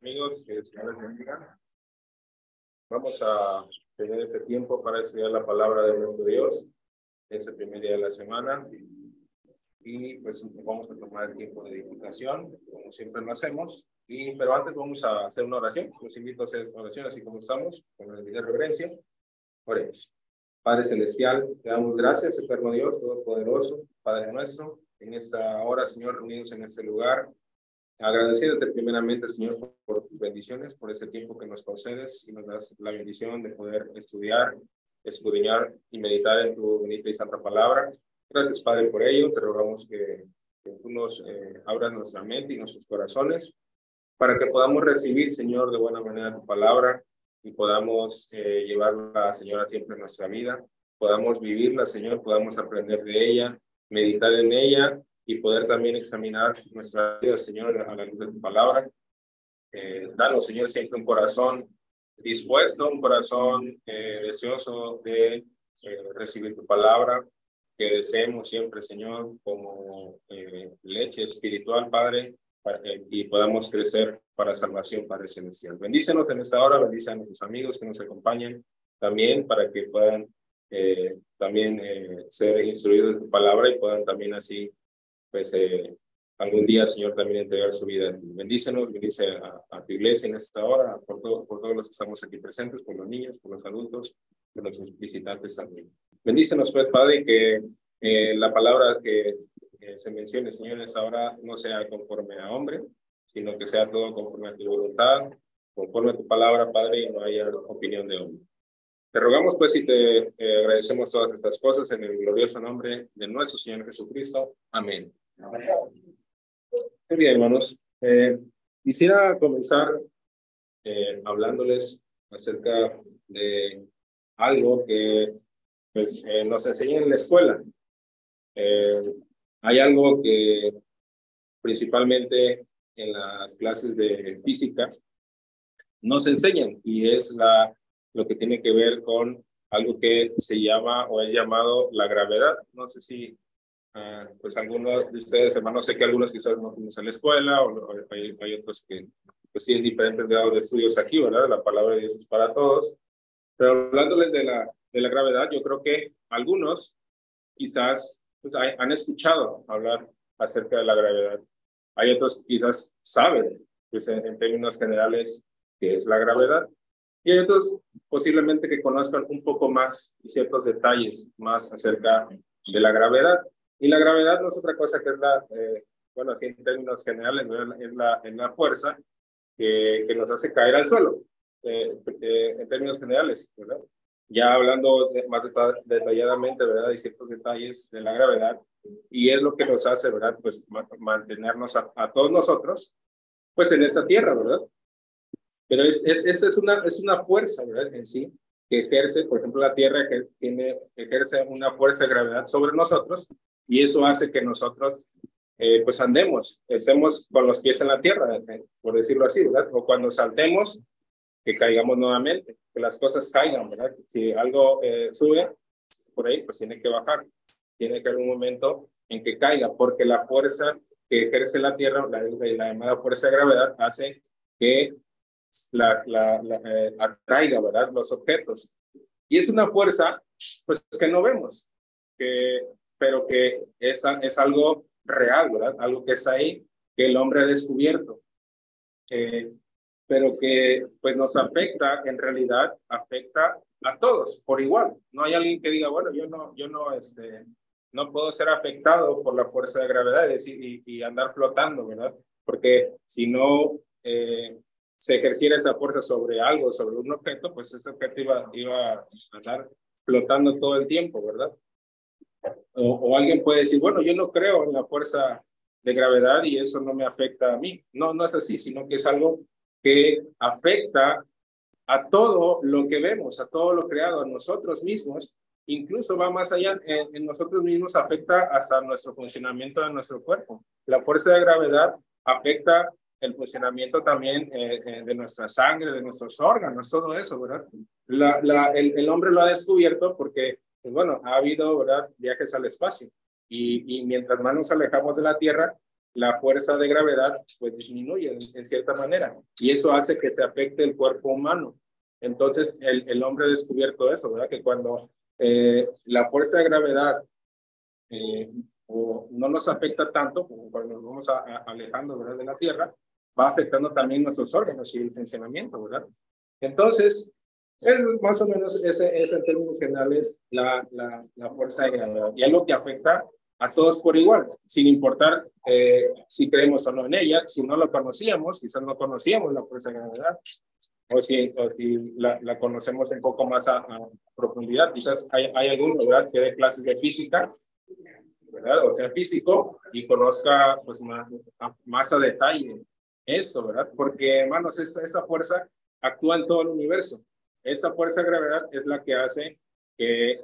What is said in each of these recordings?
amigos, que Vamos a tener este tiempo para estudiar la palabra de nuestro Dios, ese primer día de la semana. Y pues vamos a tomar el tiempo de edificación, como siempre lo hacemos. Y, pero antes vamos a hacer una oración. Los invito a hacer esta oración, así como estamos, con el de reverencia. Oremos. Padre Celestial, te damos gracias, eterno Dios, Todopoderoso, Padre nuestro, en esta hora, Señor, reunidos en este lugar, Agradeciéndote primeramente, Señor, por tus bendiciones, por este tiempo que nos concedes y nos das la bendición de poder estudiar, escudriñar y meditar en tu bonita y santa palabra. Gracias, Padre, por ello. Te rogamos que, tú nos eh, abras nuestra mente y nuestros corazones para que podamos recibir, Señor, de buena manera tu palabra y podamos eh, llevarla, Señor, siempre en nuestra vida. Podamos vivirla, Señor, podamos aprender de ella, meditar en ella y poder también examinar nuestra vida, Señor, a la luz de tu palabra. Eh, danos, Señor, siempre un corazón dispuesto, un corazón eh, deseoso de eh, recibir tu palabra, que deseemos siempre, Señor, como eh, leche espiritual, Padre, para, y podamos crecer para salvación, Padre Celestial. Bendícenos en esta hora, bendice a nuestros amigos que nos acompañen también para que puedan también ser instruidos de tu palabra y puedan también así pues eh, algún día, Señor, también entregar su vida. Bendícenos, bendice a, tu iglesia en esta hora, por, por todos los que estamos aquí presentes, por los niños, por los adultos, por los visitantes también. Bendícenos, pues, Padre, que eh, la palabra que se mencione, Señor, en esta hora no sea conforme a hombre, sino que sea todo conforme a tu voluntad, conforme a tu palabra, Padre, y no haya opinión de hombre. Te rogamos, pues, y te eh, agradecemos todas estas cosas en el glorioso nombre de nuestro Señor Jesucristo. Amén. Muy bien, hermanos. Eh, quisiera comenzar eh, hablándoles acerca de algo que pues, eh, nos enseñan en la escuela. hay algo que principalmente en las clases de física nos enseñan y es la, lo que tiene que ver con algo que se llama o es llamado la gravedad. No sé si Ah, pues algunos de ustedes, hermanos, sé que algunos quizás no fuimos a la escuela o, hay, otros que pues tienen diferentes grados de estudios aquí, ¿verdad? La palabra de Dios es para todos. Pero hablándoles de la, de la gravedad, yo creo que algunos quizás pues, han escuchado hablar acerca de la gravedad. Hay otros que quizás saben, pues en, en términos generales, qué es la gravedad. Y hay otros posiblemente que conozcan un poco más y ciertos detalles más acerca de la gravedad. Y la gravedad no es otra cosa que es la, eh, bueno, así en términos generales, es la, es la fuerza que, que, nos hace caer al suelo, eh, eh, en términos generales, ¿verdad? Ya hablando más detalladamente, ¿verdad? Hay ciertos detalles de la gravedad y es lo que nos hace, ¿verdad? Pues mantenernos a, a todos nosotros, pues en esta tierra, ¿verdad? Pero es, es, esta es una, es una fuerza, ¿verdad? En sí, que ejerce, por ejemplo, la Tierra que tiene, ejerce una fuerza de gravedad sobre nosotros y eso hace que nosotros eh, pues andemos, estemos con los pies en la tierra, eh, por decirlo así, ¿verdad? O cuando saltemos, que caigamos nuevamente, que las cosas caigan, ¿verdad? Si algo eh, sube por ahí, pues tiene que bajar, tiene que haber un momento en que caiga, porque la fuerza que ejerce la tierra, la, la llamada fuerza de gravedad, hace que la, la, atraiga, ¿verdad? Los objetos. Y es una fuerza, pues, que no vemos, que pero que es, es algo real, ¿verdad? Algo que está ahí, que el hombre ha descubierto, eh, pero que pues nos afecta, en realidad afecta a todos por igual. No hay alguien que diga, bueno, yo no, yo no, este, no puedo ser afectado por la fuerza de gravedad y, y andar flotando, ¿verdad? Porque si no eh, se ejerciera esa fuerza sobre algo, sobre un objeto, pues ese objeto iba, iba a andar flotando todo el tiempo, ¿verdad? O, alguien puede decir, bueno, yo no creo en la fuerza de gravedad y eso no me afecta a mí. No, no es así, sino que es algo que afecta a todo lo que vemos, a todo lo creado, a nosotros mismos, incluso va más allá, en, nosotros mismos afecta hasta nuestro funcionamiento de nuestro cuerpo. La fuerza de gravedad afecta el funcionamiento también eh, eh, de nuestra sangre, de nuestros órganos, todo eso, ¿verdad? El, el, hombre lo ha descubierto porque pues bueno, ha habido ¿verdad? viajes al espacio y, y mientras más nos alejamos de la Tierra, la fuerza de gravedad pues disminuye en, cierta manera y eso hace que te afecte el cuerpo humano. Entonces el, el hombre ha descubierto eso, ¿verdad? Que cuando eh, la fuerza de gravedad eh, o no nos afecta tanto, como cuando nos vamos a, alejando ¿verdad? de la Tierra, va afectando también nuestros órganos y el funcionamiento, ¿verdad? Entonces, es más o menos ese, ese en términos generales la, la, la fuerza de gravedad. Y es lo que afecta a todos por igual, sin importar eh, si creemos o no en ella, si no lo conocíamos, quizás no conocíamos la fuerza de gravedad, o si, o si la, la, conocemos un poco más a, profundidad, quizás hay, hay algún lugar que dé clases de física, ¿verdad? O sea, físico, y conozca pues más, más a detalle eso, ¿verdad? Porque, hermanos, esa, esa fuerza actúa en todo el universo. Esa fuerza de gravedad es la que hace que,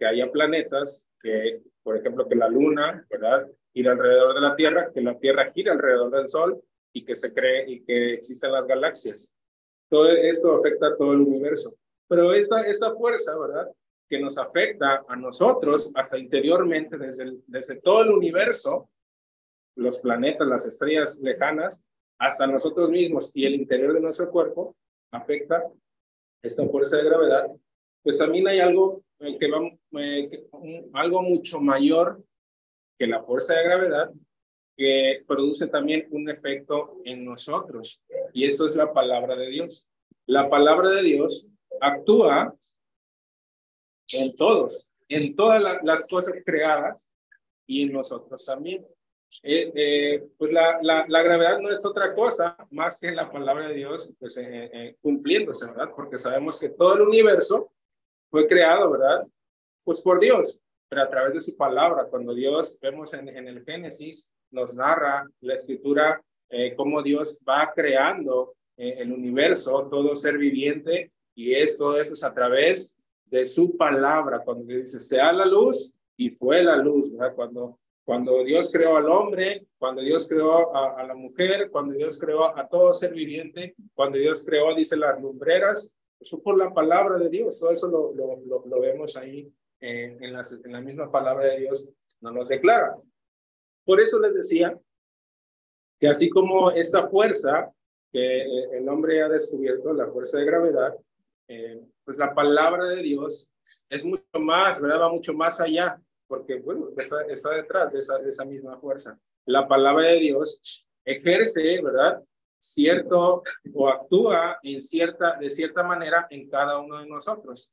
haya planetas, que por ejemplo, que la luna, ¿verdad? Gira alrededor de la Tierra, que la Tierra gira alrededor del Sol y que se cree y que existen las galaxias. Todo esto afecta a todo el universo. Pero esta, esta fuerza, ¿verdad? Que nos afecta a nosotros hasta interiormente, desde, desde todo el universo, los planetas, las estrellas lejanas, hasta nosotros mismos y el interior de nuestro cuerpo, afecta esta fuerza de gravedad, pues también hay algo que va, eh, algo mucho mayor que la fuerza de gravedad, que produce también un efecto en nosotros. Y eso es la palabra de Dios. La palabra de Dios actúa en todos, en todas las cosas creadas y en nosotros también. Eh, eh, pues la, la, gravedad no es otra cosa más que la palabra de Dios pues, cumpliéndose, ¿verdad? Porque sabemos que todo el universo fue creado, ¿verdad? Pues por Dios, pero a través de su palabra. Cuando Dios, vemos en, el Génesis, nos narra la escritura, eh, cómo Dios va creando eh, el universo, todo ser viviente, y es eso es a través de su palabra. Cuando dice, sea la luz, y fue la luz, ¿verdad? Cuando, cuando Dios creó al hombre, cuando Dios creó a, a la mujer, cuando Dios creó a todo ser viviente, cuando Dios creó, dice, las lumbreras, eso por la palabra de Dios, todo eso lo, lo, lo, vemos ahí en, en, en la misma palabra de Dios, no nos declara. Por eso les decía que así como esta fuerza que eh, el hombre ha descubierto, la fuerza de gravedad, eh, pues la palabra de Dios es mucho más, ¿verdad? Va mucho más allá, porque, bueno, está, detrás de esa, de esa misma fuerza. La palabra de Dios ejerce, ¿verdad? cierto o actúa en cierta, de cierta manera en cada uno de nosotros.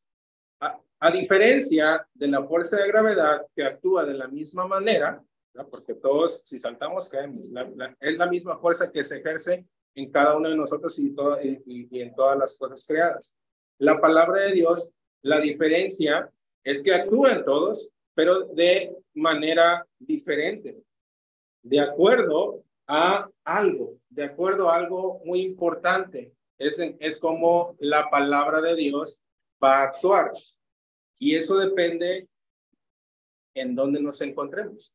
A, diferencia de la fuerza de gravedad que actúa de la misma manera, porque todos, si saltamos, caemos. es la misma fuerza que se ejerce en cada uno de nosotros y, todo, y, y en todas las cosas creadas. La palabra de Dios, la diferencia es que actúa en todos, pero de manera diferente, de acuerdo a algo, de acuerdo a algo muy importante. Es, es como la palabra de Dios va a actuar. Y eso depende en dónde nos encontremos.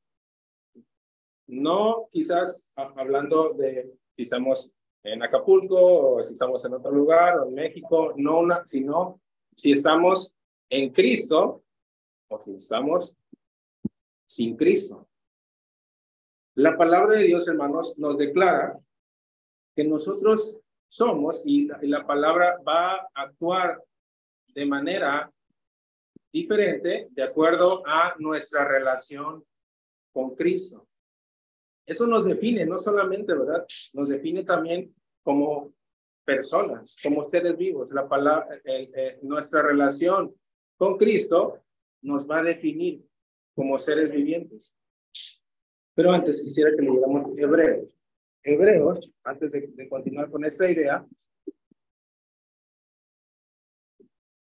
No quizás hablando de si estamos en Acapulco o si estamos en otro lugar o en México, no una, sino si estamos en Cristo o si estamos sin Cristo. La palabra de Dios, hermanos, nos declara que nosotros somos y la, palabra va a actuar de manera diferente de acuerdo a nuestra relación con Cristo. Eso nos define, no solamente, ¿verdad? Nos define también como personas, como seres vivos. La palabra, nuestra relación con Cristo nos va a definir como seres vivientes. Pero antes quisiera que leyéramos Hebreos. Hebreos, antes de, continuar con esta idea,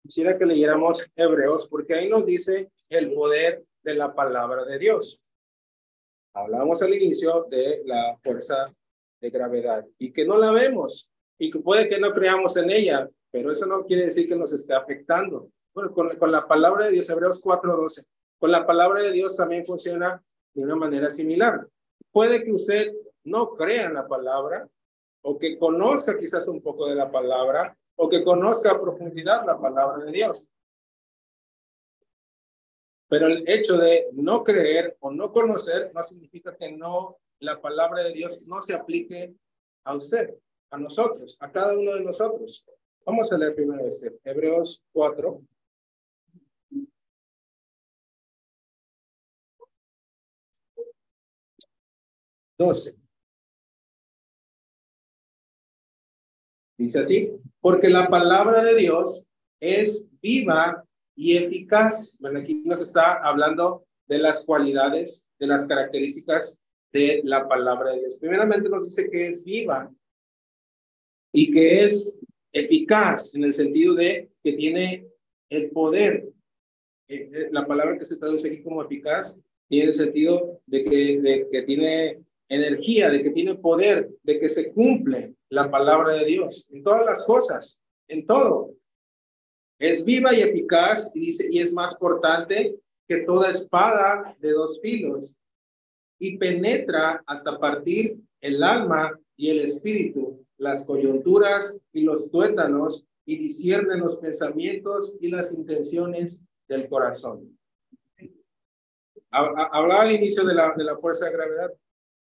quisiera que leyéramos Hebreos porque ahí nos dice el poder de la palabra de Dios. Hablábamos al inicio de la fuerza de gravedad y que no la vemos y que puede que no creamos en ella, pero eso no quiere decir que nos esté afectando. Con, con la palabra de Dios, Hebreos 4:12, con la palabra de Dios también funciona de una manera similar. Puede que usted no crea en la palabra o que conozca quizás un poco de la palabra o que conozca a profundidad la palabra de Dios. Pero el hecho de no creer o no conocer no significa que no la palabra de Dios no se aplique a usted, a nosotros, a cada uno de nosotros. Vamos a leer primero este, Hebreos 4. Doce. Dice así, porque la palabra de Dios es viva y eficaz. Bueno, aquí nos está hablando de las cualidades, de las características de la palabra de Dios. Primeramente nos dice que es viva y que es eficaz en el sentido de que tiene el poder. Eh, eh, la palabra que se traduce aquí como eficaz tiene el sentido de que tiene energía, de que tiene poder, de que se cumple la palabra de Dios en todas las cosas, en todo. Es viva y eficaz y dice, y es más cortante que toda espada de dos filos y penetra hasta partir el alma y el espíritu, las coyunturas y los tuétanos y discierne los pensamientos y las intenciones del corazón. Hablaba al inicio de la, de la fuerza de gravedad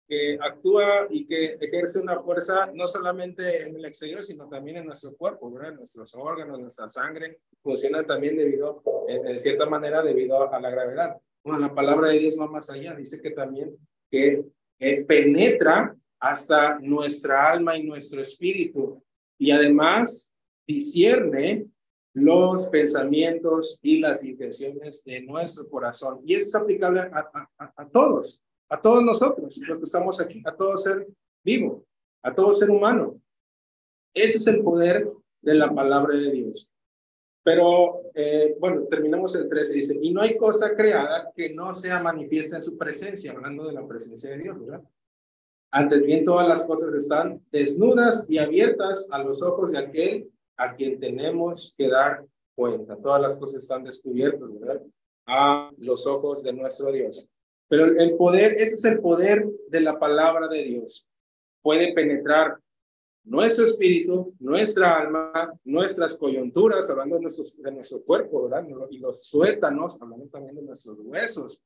que actúa y que ejerce una fuerza no solamente en el exterior, sino también en nuestro cuerpo, ¿verdad? Nuestros órganos, nuestra sangre funcionan también debido, en, cierta manera, debido a la gravedad. Bueno, la palabra de Dios va más allá, dice que también que eh, penetra hasta nuestra alma y nuestro espíritu y además discierne los pensamientos y las intenciones de nuestro corazón. Y eso es aplicable a todos, a todos nosotros, los que estamos aquí, a todo ser vivo, a todo ser humano. Ese es el poder de la palabra de Dios. Pero, eh, bueno, terminamos el 13, dice, y no hay cosa creada que no sea manifiesta en su presencia, hablando de la presencia de Dios, ¿verdad? Antes bien, todas las cosas están desnudas y abiertas a los ojos de aquel a quien tenemos que dar cuenta. Todas las cosas están descubiertas, ¿verdad? A los ojos de nuestro Dios. Pero el poder, ese es el poder de la palabra de Dios. Puede penetrar nuestro espíritu, nuestra alma, nuestras coyunturas, hablando de, de nuestro cuerpo, ¿verdad? Y los suétanos, hablando también de nuestros huesos.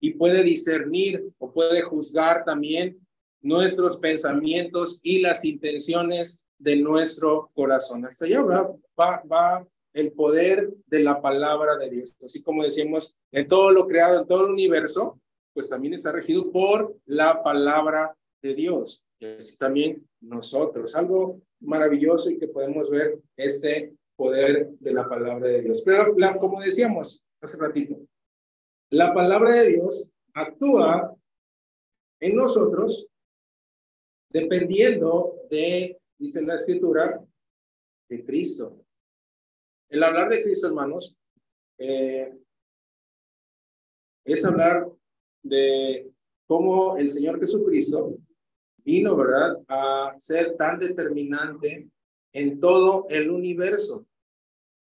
Y puede discernir o puede juzgar también nuestros pensamientos y las intenciones de nuestro corazón. Hasta allá va, va, va el poder de la palabra de Dios. Así como decimos, en todo lo creado, en todo el universo, pues también está regido por la palabra de Dios. Y así también nosotros. Algo maravilloso y que podemos ver este poder de la palabra de Dios. Pero como decíamos hace ratito, la palabra de Dios actúa en nosotros dependiendo de, dice la escritura, de Cristo. El hablar de Cristo, hermanos, eh, es hablar de cómo el Señor Jesucristo vino, ¿verdad?, a ser tan determinante en todo el universo.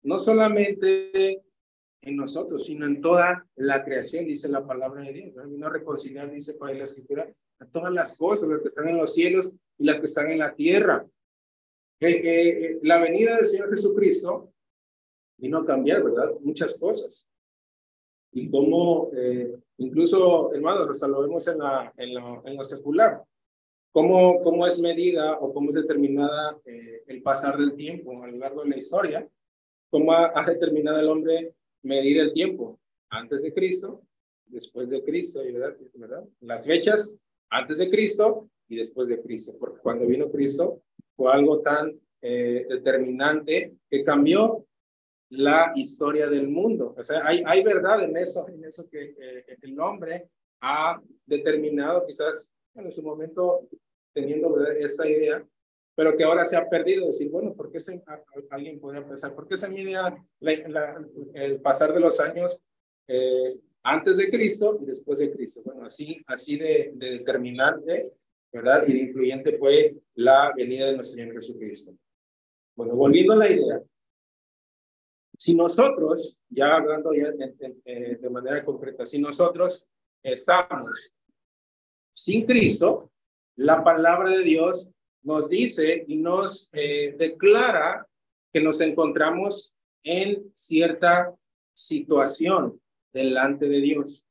No solamente en nosotros, sino en toda la creación, dice la palabra de Dios. Vino a reconciliar, dice por ahí la escritura, a todas las cosas, las que están en los cielos y las que están en la tierra. Eh, la venida del Señor Jesucristo vino a cambiar, ¿verdad? Muchas cosas. Y cómo, eh, incluso, hermanos, hasta lo vemos en, la, en, la, en lo secular, cómo, cómo es medida o cómo es determinada eh, el pasar del tiempo a lo largo de la historia, cómo ha, determinado el hombre medir el tiempo antes de Cristo, después de Cristo, ¿verdad? ¿verdad? Las fechas antes de Cristo y después de Cristo, porque cuando vino Cristo fue algo tan eh, determinante que cambió la historia del mundo. O sea, hay, hay verdad en eso, en eso que el hombre ha determinado, quizás en su momento teniendo esa idea, pero que ahora se ha perdido. Decir, bueno, ¿por qué se, alguien podría pensar? ¿Por qué se mide el pasar de los años eh, antes de Cristo y después de Cristo? Bueno, así, así de, de determinante, ¿verdad? Y de influyente fue la venida de nuestro Señor Jesucristo. Bueno, volviendo a la idea, si nosotros, ya hablando ya de, de, manera concreta, si nosotros estamos sin Cristo, la palabra de Dios nos dice y nos eh, declara que nos encontramos en cierta situación, delante de Dios.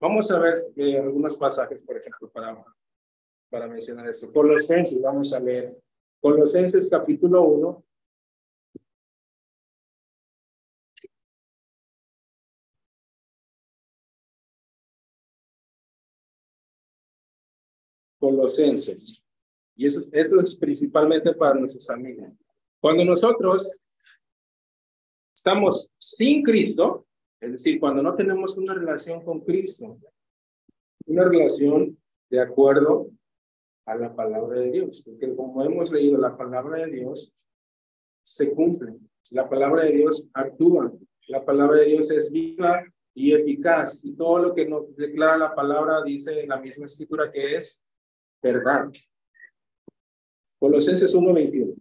Vamos a ver eh, algunos pasajes, por ejemplo, para, para mencionar eso. Colosenses, vamos a leer. Colosenses capítulo 1. Colosenses. Y eso, eso es principalmente para nuestros amigos. Cuando nosotros estamos sin Cristo, es decir, cuando no tenemos una relación con Cristo, una relación de acuerdo a la palabra de Dios, porque como hemos leído la palabra de Dios, se cumple. La palabra de Dios actúa. La palabra de Dios es viva y eficaz. Y todo lo que nos declara la palabra dice en la misma escritura que es verdad. Colosenses 1.21.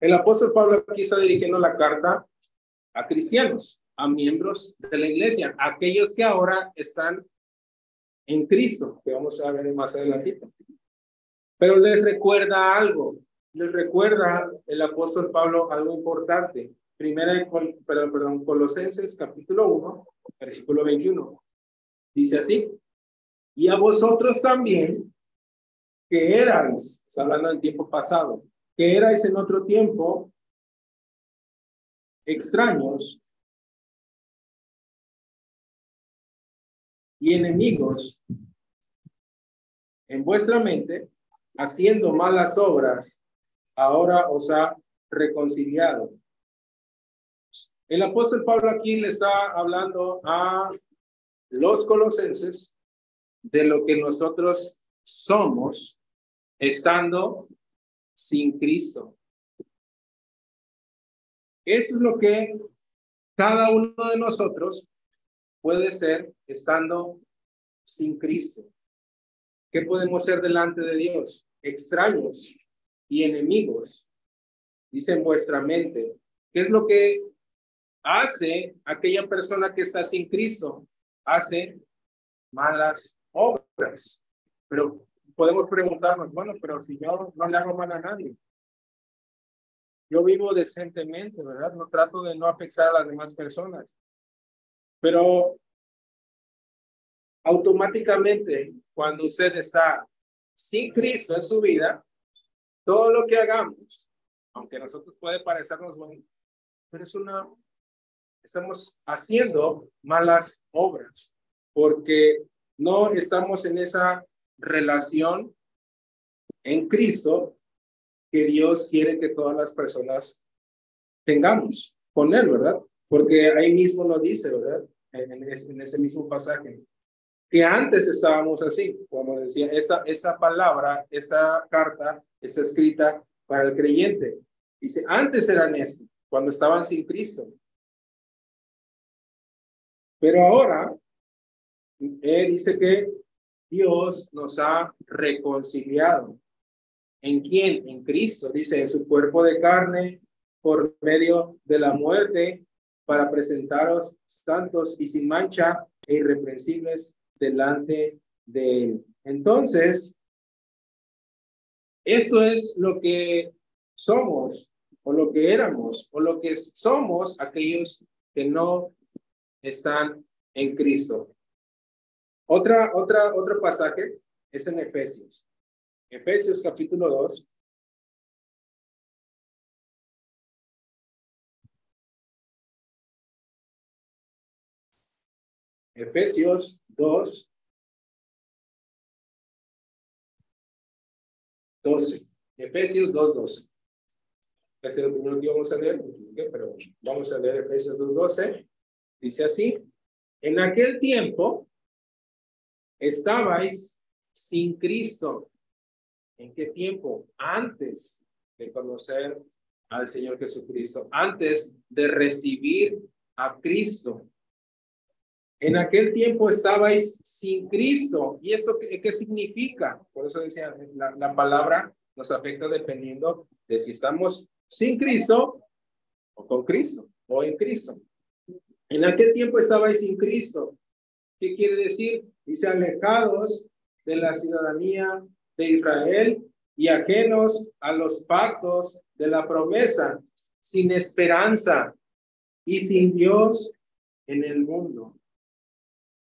El apóstol Pablo aquí está dirigiendo la carta a cristianos, a miembros de la iglesia, a aquellos que ahora están en Cristo, que vamos a ver más adelante. Pero les recuerda algo, les recuerda el apóstol Pablo algo importante. Primera, perdón, perdón, Colosenses capítulo 1, versículo 21. Dice así, y a vosotros también, que erais, hablando del tiempo pasado, que erais en otro tiempo extraños y enemigos en vuestra mente, haciendo malas obras, ahora os ha reconciliado. El apóstol Pablo aquí le está hablando a los colosenses de lo que nosotros somos estando sin Cristo. Eso es lo que cada uno de nosotros puede ser estando sin Cristo. ¿Qué podemos ser delante de Dios? Extraños y enemigos. Dice vuestra mente. ¿Qué es lo que hace aquella persona que está sin Cristo? Hace malas obras. Pero podemos preguntarnos, bueno, pero si yo no le hago mal a nadie, yo vivo decentemente, ¿verdad? No trato de no afectar a las demás personas. Pero automáticamente, cuando usted está sin Cristo en su vida, todo lo que hagamos, aunque a nosotros puede parecernos bueno, pero es una, estamos haciendo malas obras, porque no estamos en esa relación en Cristo que Dios quiere que todas las personas tengamos con Él, ¿verdad? Porque ahí mismo lo dice, ¿verdad? En ese, mismo pasaje. Que antes estábamos así, como decía, esa, esa palabra, esta carta está escrita para el creyente. Dice, antes eran esto, cuando estaban sin Cristo. Pero ahora, él dice que Dios nos ha reconciliado. ¿En quién? En Cristo, dice, en su cuerpo de carne por medio de la muerte para presentaros santos y sin mancha e irreprensibles delante de Él. Entonces, esto es lo que somos o lo que éramos o lo que somos aquellos que no están en Cristo. Otra, otra, otro pasaje es en Efesios. Efesios capítulo 2. Efesios 2, 12. Efesios 2, 12. Ese es el primero que vamos a leer, pero vamos a leer Efesios 2, 12. Dice así, en aquel tiempo, Estabais sin Cristo. ¿En qué tiempo? Antes de conocer al Señor Jesucristo, antes de recibir a Cristo. En aquel tiempo estabais sin Cristo. ¿Y esto qué, significa? Por eso decía, la palabra nos afecta dependiendo de si estamos sin Cristo o con Cristo o en Cristo. En aquel tiempo estabais sin Cristo. ¿Qué quiere decir? Dice alejados de la ciudadanía de Israel y ajenos a los pactos de la promesa, sin esperanza y sin Dios en el mundo.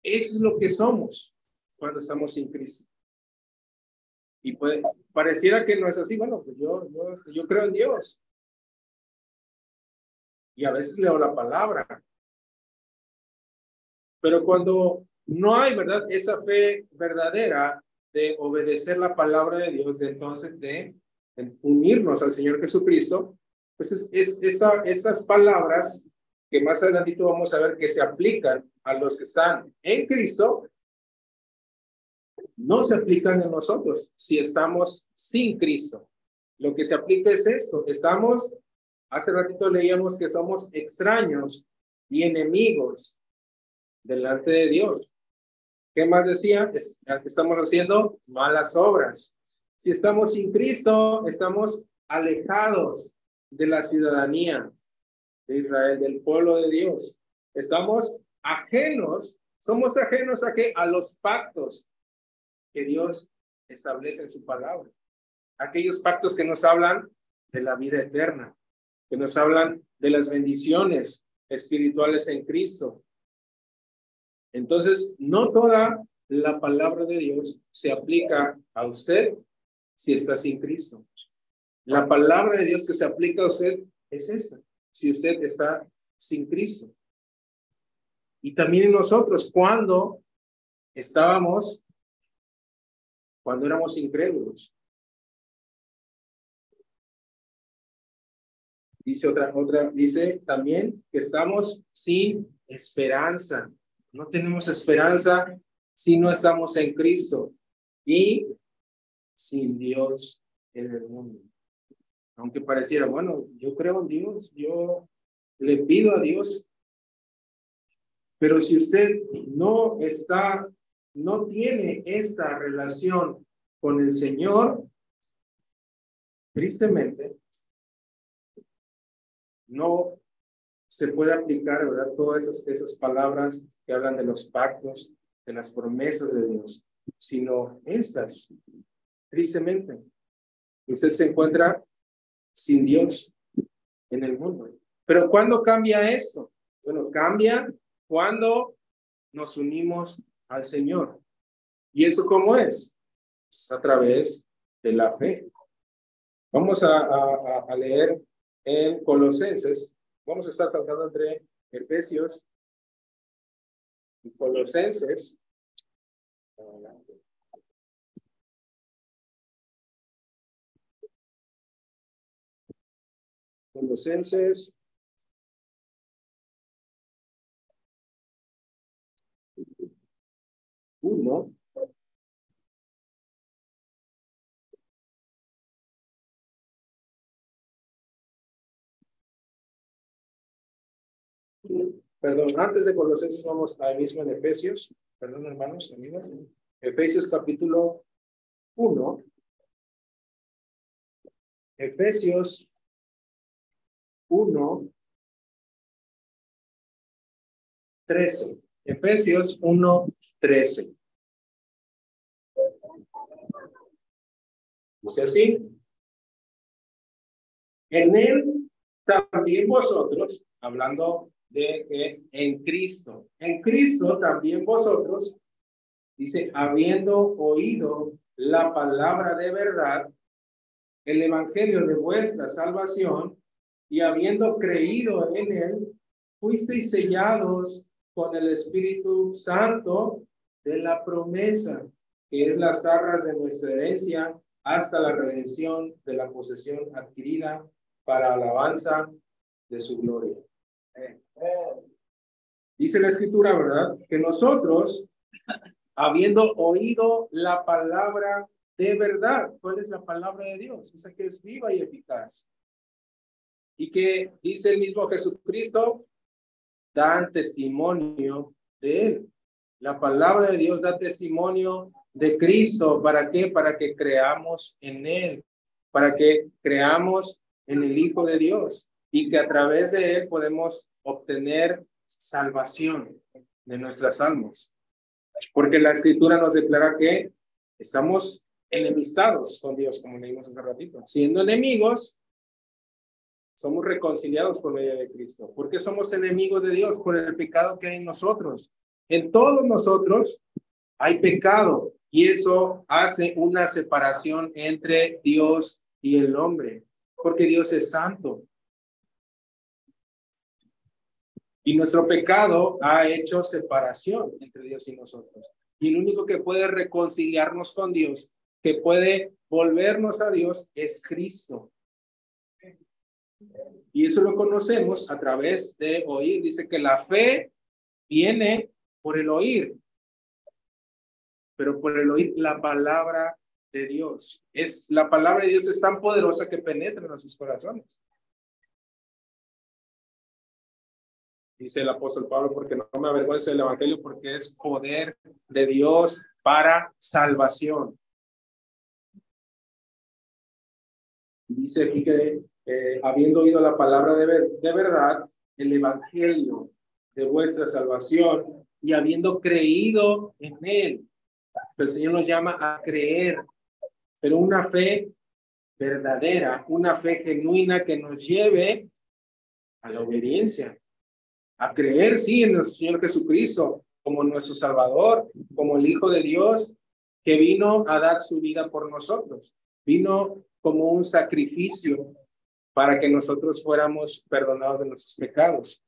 Eso es lo que somos cuando estamos sin Cristo. Y pues pareciera que no es así. Bueno, pues yo, yo, yo creo en Dios. Y a veces leo la palabra. Pero cuando no hay, ¿verdad? Esa fe verdadera de obedecer la palabra de Dios, de entonces de, unirnos al Señor Jesucristo, pues es, es estas palabras que más adelantito vamos a ver que se aplican a los que están en Cristo, no se aplican en nosotros si estamos sin Cristo. Lo que se aplica es esto, estamos, hace ratito leíamos que somos extraños y enemigos delante de Dios. ¿Qué más decía? estamos haciendo malas obras. Si estamos sin Cristo, estamos alejados de la ciudadanía de Israel, del pueblo de Dios. Estamos ajenos, somos ajenos a qué? A los pactos que Dios establece en su palabra. Aquellos pactos que nos hablan de la vida eterna, que nos hablan de las bendiciones espirituales en Cristo. Entonces, no toda la palabra de Dios se aplica a usted si está sin Cristo. La palabra de Dios que se aplica a usted es esta, si usted está sin Cristo. Y también nosotros, cuando estábamos cuando éramos incrédulos. Dice otra, otra, dice también que estamos sin esperanza. No tenemos esperanza si no estamos en Cristo y sin Dios en el mundo. Aunque pareciera, bueno, yo creo en Dios, yo le pido a Dios, pero si usted no está no tiene esta relación con el Señor, tristemente, no se puede aplicar, ¿verdad? Todas esas, esas palabras que hablan de los pactos, de las promesas de Dios, sino estas, tristemente. Usted se encuentra sin Dios en el mundo. Pero ¿cuándo cambia eso? Bueno, cambia cuando nos unimos al Señor. ¿Y eso cómo es? a través de la fe. Vamos a, a, leer en Colosenses. Vamos a estar saltando entre Efesios y Colosenses. Colosenses uno. Perdón, antes de Colosenses vamos ahí mismo en Efesios. Perdón, hermanos, amigos. Efesios capítulo 1. Efesios 1, 13. Efesios 1, 13. Dice así. En él también vosotros, hablando de que en Cristo, en Cristo también vosotros, dice, habiendo oído la palabra de verdad, el evangelio de vuestra salvación, y habiendo creído en él, fuisteis sellados con el Espíritu Santo de la promesa, que es las arras de nuestra herencia hasta la redención de la posesión adquirida para alabanza de su gloria. Dice la escritura, ¿verdad? Que nosotros, habiendo oído la palabra de verdad, ¿cuál es la palabra de Dios? Esa que es viva y eficaz. Y que dice el mismo Jesucristo, dan testimonio de él. La palabra de Dios da testimonio de Cristo. ¿Para qué? Para que creamos en él, para que creamos en el Hijo de Dios y que a través de él podemos obtener salvación de nuestras almas. Porque la escritura nos declara que estamos enemistados con Dios, como leímos hace ratito. Siendo enemigos, somos reconciliados por medio de Cristo. ¿Por qué somos enemigos de Dios? Por el pecado que hay en nosotros. En todos nosotros hay pecado y eso hace una separación entre Dios y el hombre, porque Dios es santo. Y nuestro pecado ha hecho separación entre Dios y nosotros. Y el único que puede reconciliarnos con Dios, que puede volvernos a Dios, es Cristo. Y eso lo conocemos a través de oír. Dice que la fe viene por el oír, pero por el oír la palabra de Dios. Es la palabra de Dios es tan poderosa que penetra en sus corazones. Dice el apóstol Pablo, porque no me avergüenza del evangelio, porque es poder de Dios para salvación. Dice aquí que eh, habiendo oído la palabra de, de verdad, el evangelio de vuestra salvación y habiendo creído en él. El Señor nos llama a creer, pero una fe verdadera, una fe genuina que nos lleve a la obediencia, a creer, sí, en nuestro Señor Jesucristo como nuestro Salvador, como el Hijo de Dios, que vino a dar su vida por nosotros, vino como un sacrificio para que nosotros fuéramos perdonados de nuestros pecados.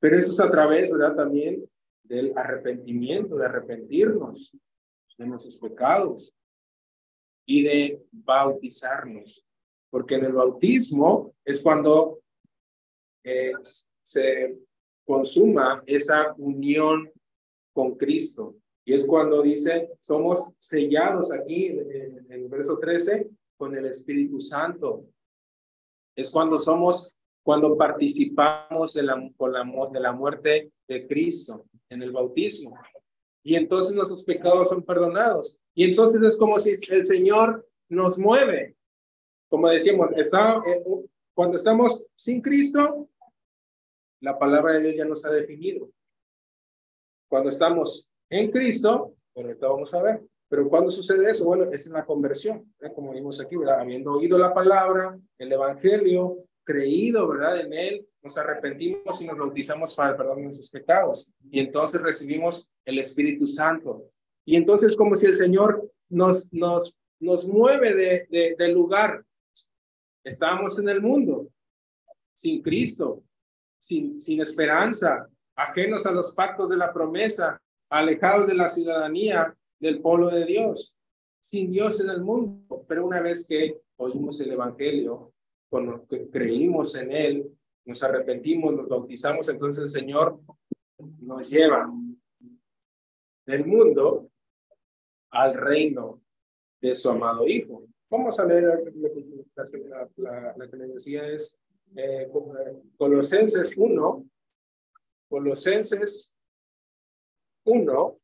Pero eso es a través, ¿verdad? También del arrepentimiento, de arrepentirnos de nuestros pecados y de bautizarnos. Porque en el bautismo es cuando se consuma esa unión con Cristo. Y es cuando dice, somos sellados aquí en el verso 13 con el Espíritu Santo. Es cuando somos, cuando participamos de la, con la, de la muerte de Cristo en el bautismo. Y entonces nuestros pecados son perdonados. Y entonces es como si el Señor nos mueve. Como decíamos, está, eh, cuando estamos sin Cristo, la palabra de Dios ya nos ha definido. Cuando estamos en Cristo, bueno, ahorita vamos a ver, pero cuando sucede eso? Bueno, es en la conversión, como vimos aquí, ¿verdad? Habiendo oído la palabra, el evangelio, creído, ¿verdad? En él, nos arrepentimos y nos bautizamos para el perdón de nuestros pecados. Y entonces recibimos el Espíritu Santo. Y entonces como si el Señor nos, nos, nos mueve de, de, del lugar. Estábamos en el mundo, sin Cristo, sin, sin esperanza, ajenos a los pactos de la promesa, alejados de la ciudadanía, del pueblo de Dios, sin Dios en el mundo. Pero una vez que oímos el Evangelio, cuando creímos en Él, nos arrepentimos, nos bautizamos, entonces el Señor nos lleva del mundo al reino de su amado Hijo. Vamos a leer la, la, que les decía es eh, Colosenses 1, Colosenses 1,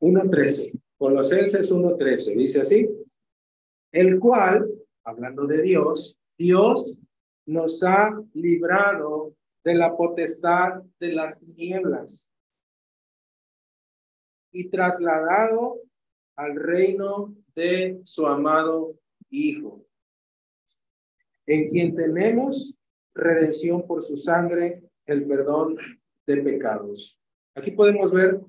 1.13. Colosenses 1.13. Dice así. El cual, hablando de Dios, Dios nos ha librado de la potestad de las tinieblas y trasladado al reino de su amado Hijo, en quien tenemos redención por su sangre, el perdón de pecados. Aquí podemos ver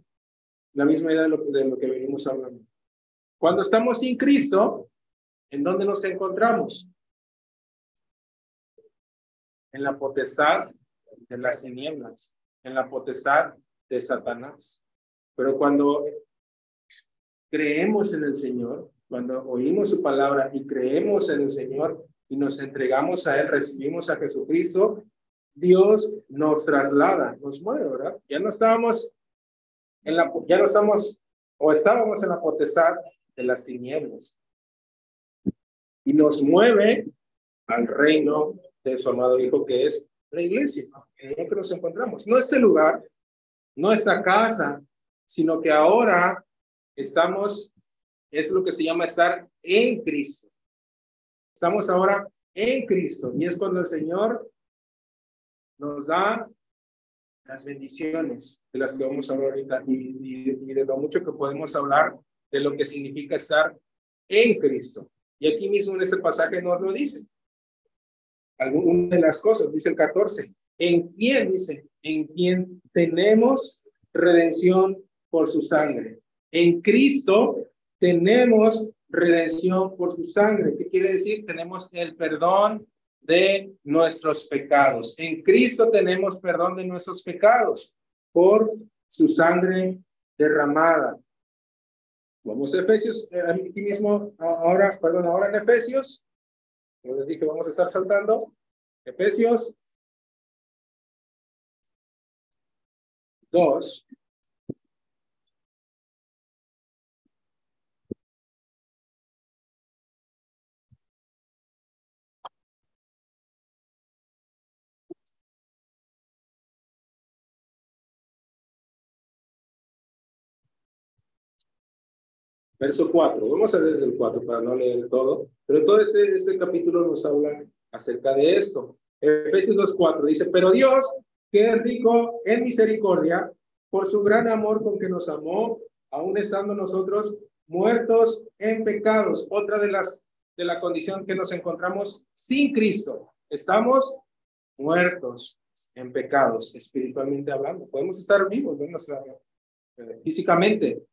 la misma idea de lo, de lo que venimos hablando. Cuando estamos sin Cristo, ¿en dónde nos encontramos? En la potestad de las tinieblas, en la potestad de Satanás. Pero cuando creemos en el Señor, cuando oímos su palabra y creemos en el Señor y nos entregamos a Él, recibimos a Jesucristo, Dios nos traslada, nos mueve, ¿verdad? Ya no estábamos ya no estamos o estábamos en la potestad de las tinieblas y nos mueve al reino de su amado Hijo que es la iglesia, en el que nos encontramos. No este lugar, no esta casa, sino que ahora estamos, es lo que se llama estar en Cristo. Estamos ahora en Cristo y es cuando el Señor nos da las bendiciones de las que vamos a hablar ahorita y, y, de lo mucho que podemos hablar de lo que significa estar en Cristo. Y aquí mismo en este pasaje nos lo dice. Alguna de las cosas, dice el 14, en quién dice, en quién tenemos redención por su sangre. En Cristo tenemos redención por su sangre. ¿Qué quiere decir? Tenemos el perdón de nuestros pecados. En Cristo tenemos perdón de nuestros pecados por su sangre derramada. Vamos a Efesios, eh, aquí mismo, ahora, perdón, ahora en Efesios, como les dije, vamos a estar saltando. Efesios 2, verso 4. Vamos a ver desde el 4 para no leer todo, pero todo este, este capítulo nos habla acerca de esto. Efesios 2.4 dice, pero Dios, que es rico en misericordia, por su gran amor con que nos amó, aún estando nosotros muertos en pecados. Otra de las de la condición que nos encontramos sin Cristo. Estamos muertos en pecados, espiritualmente hablando. Podemos estar vivos, ¿no? Eh, físicamente,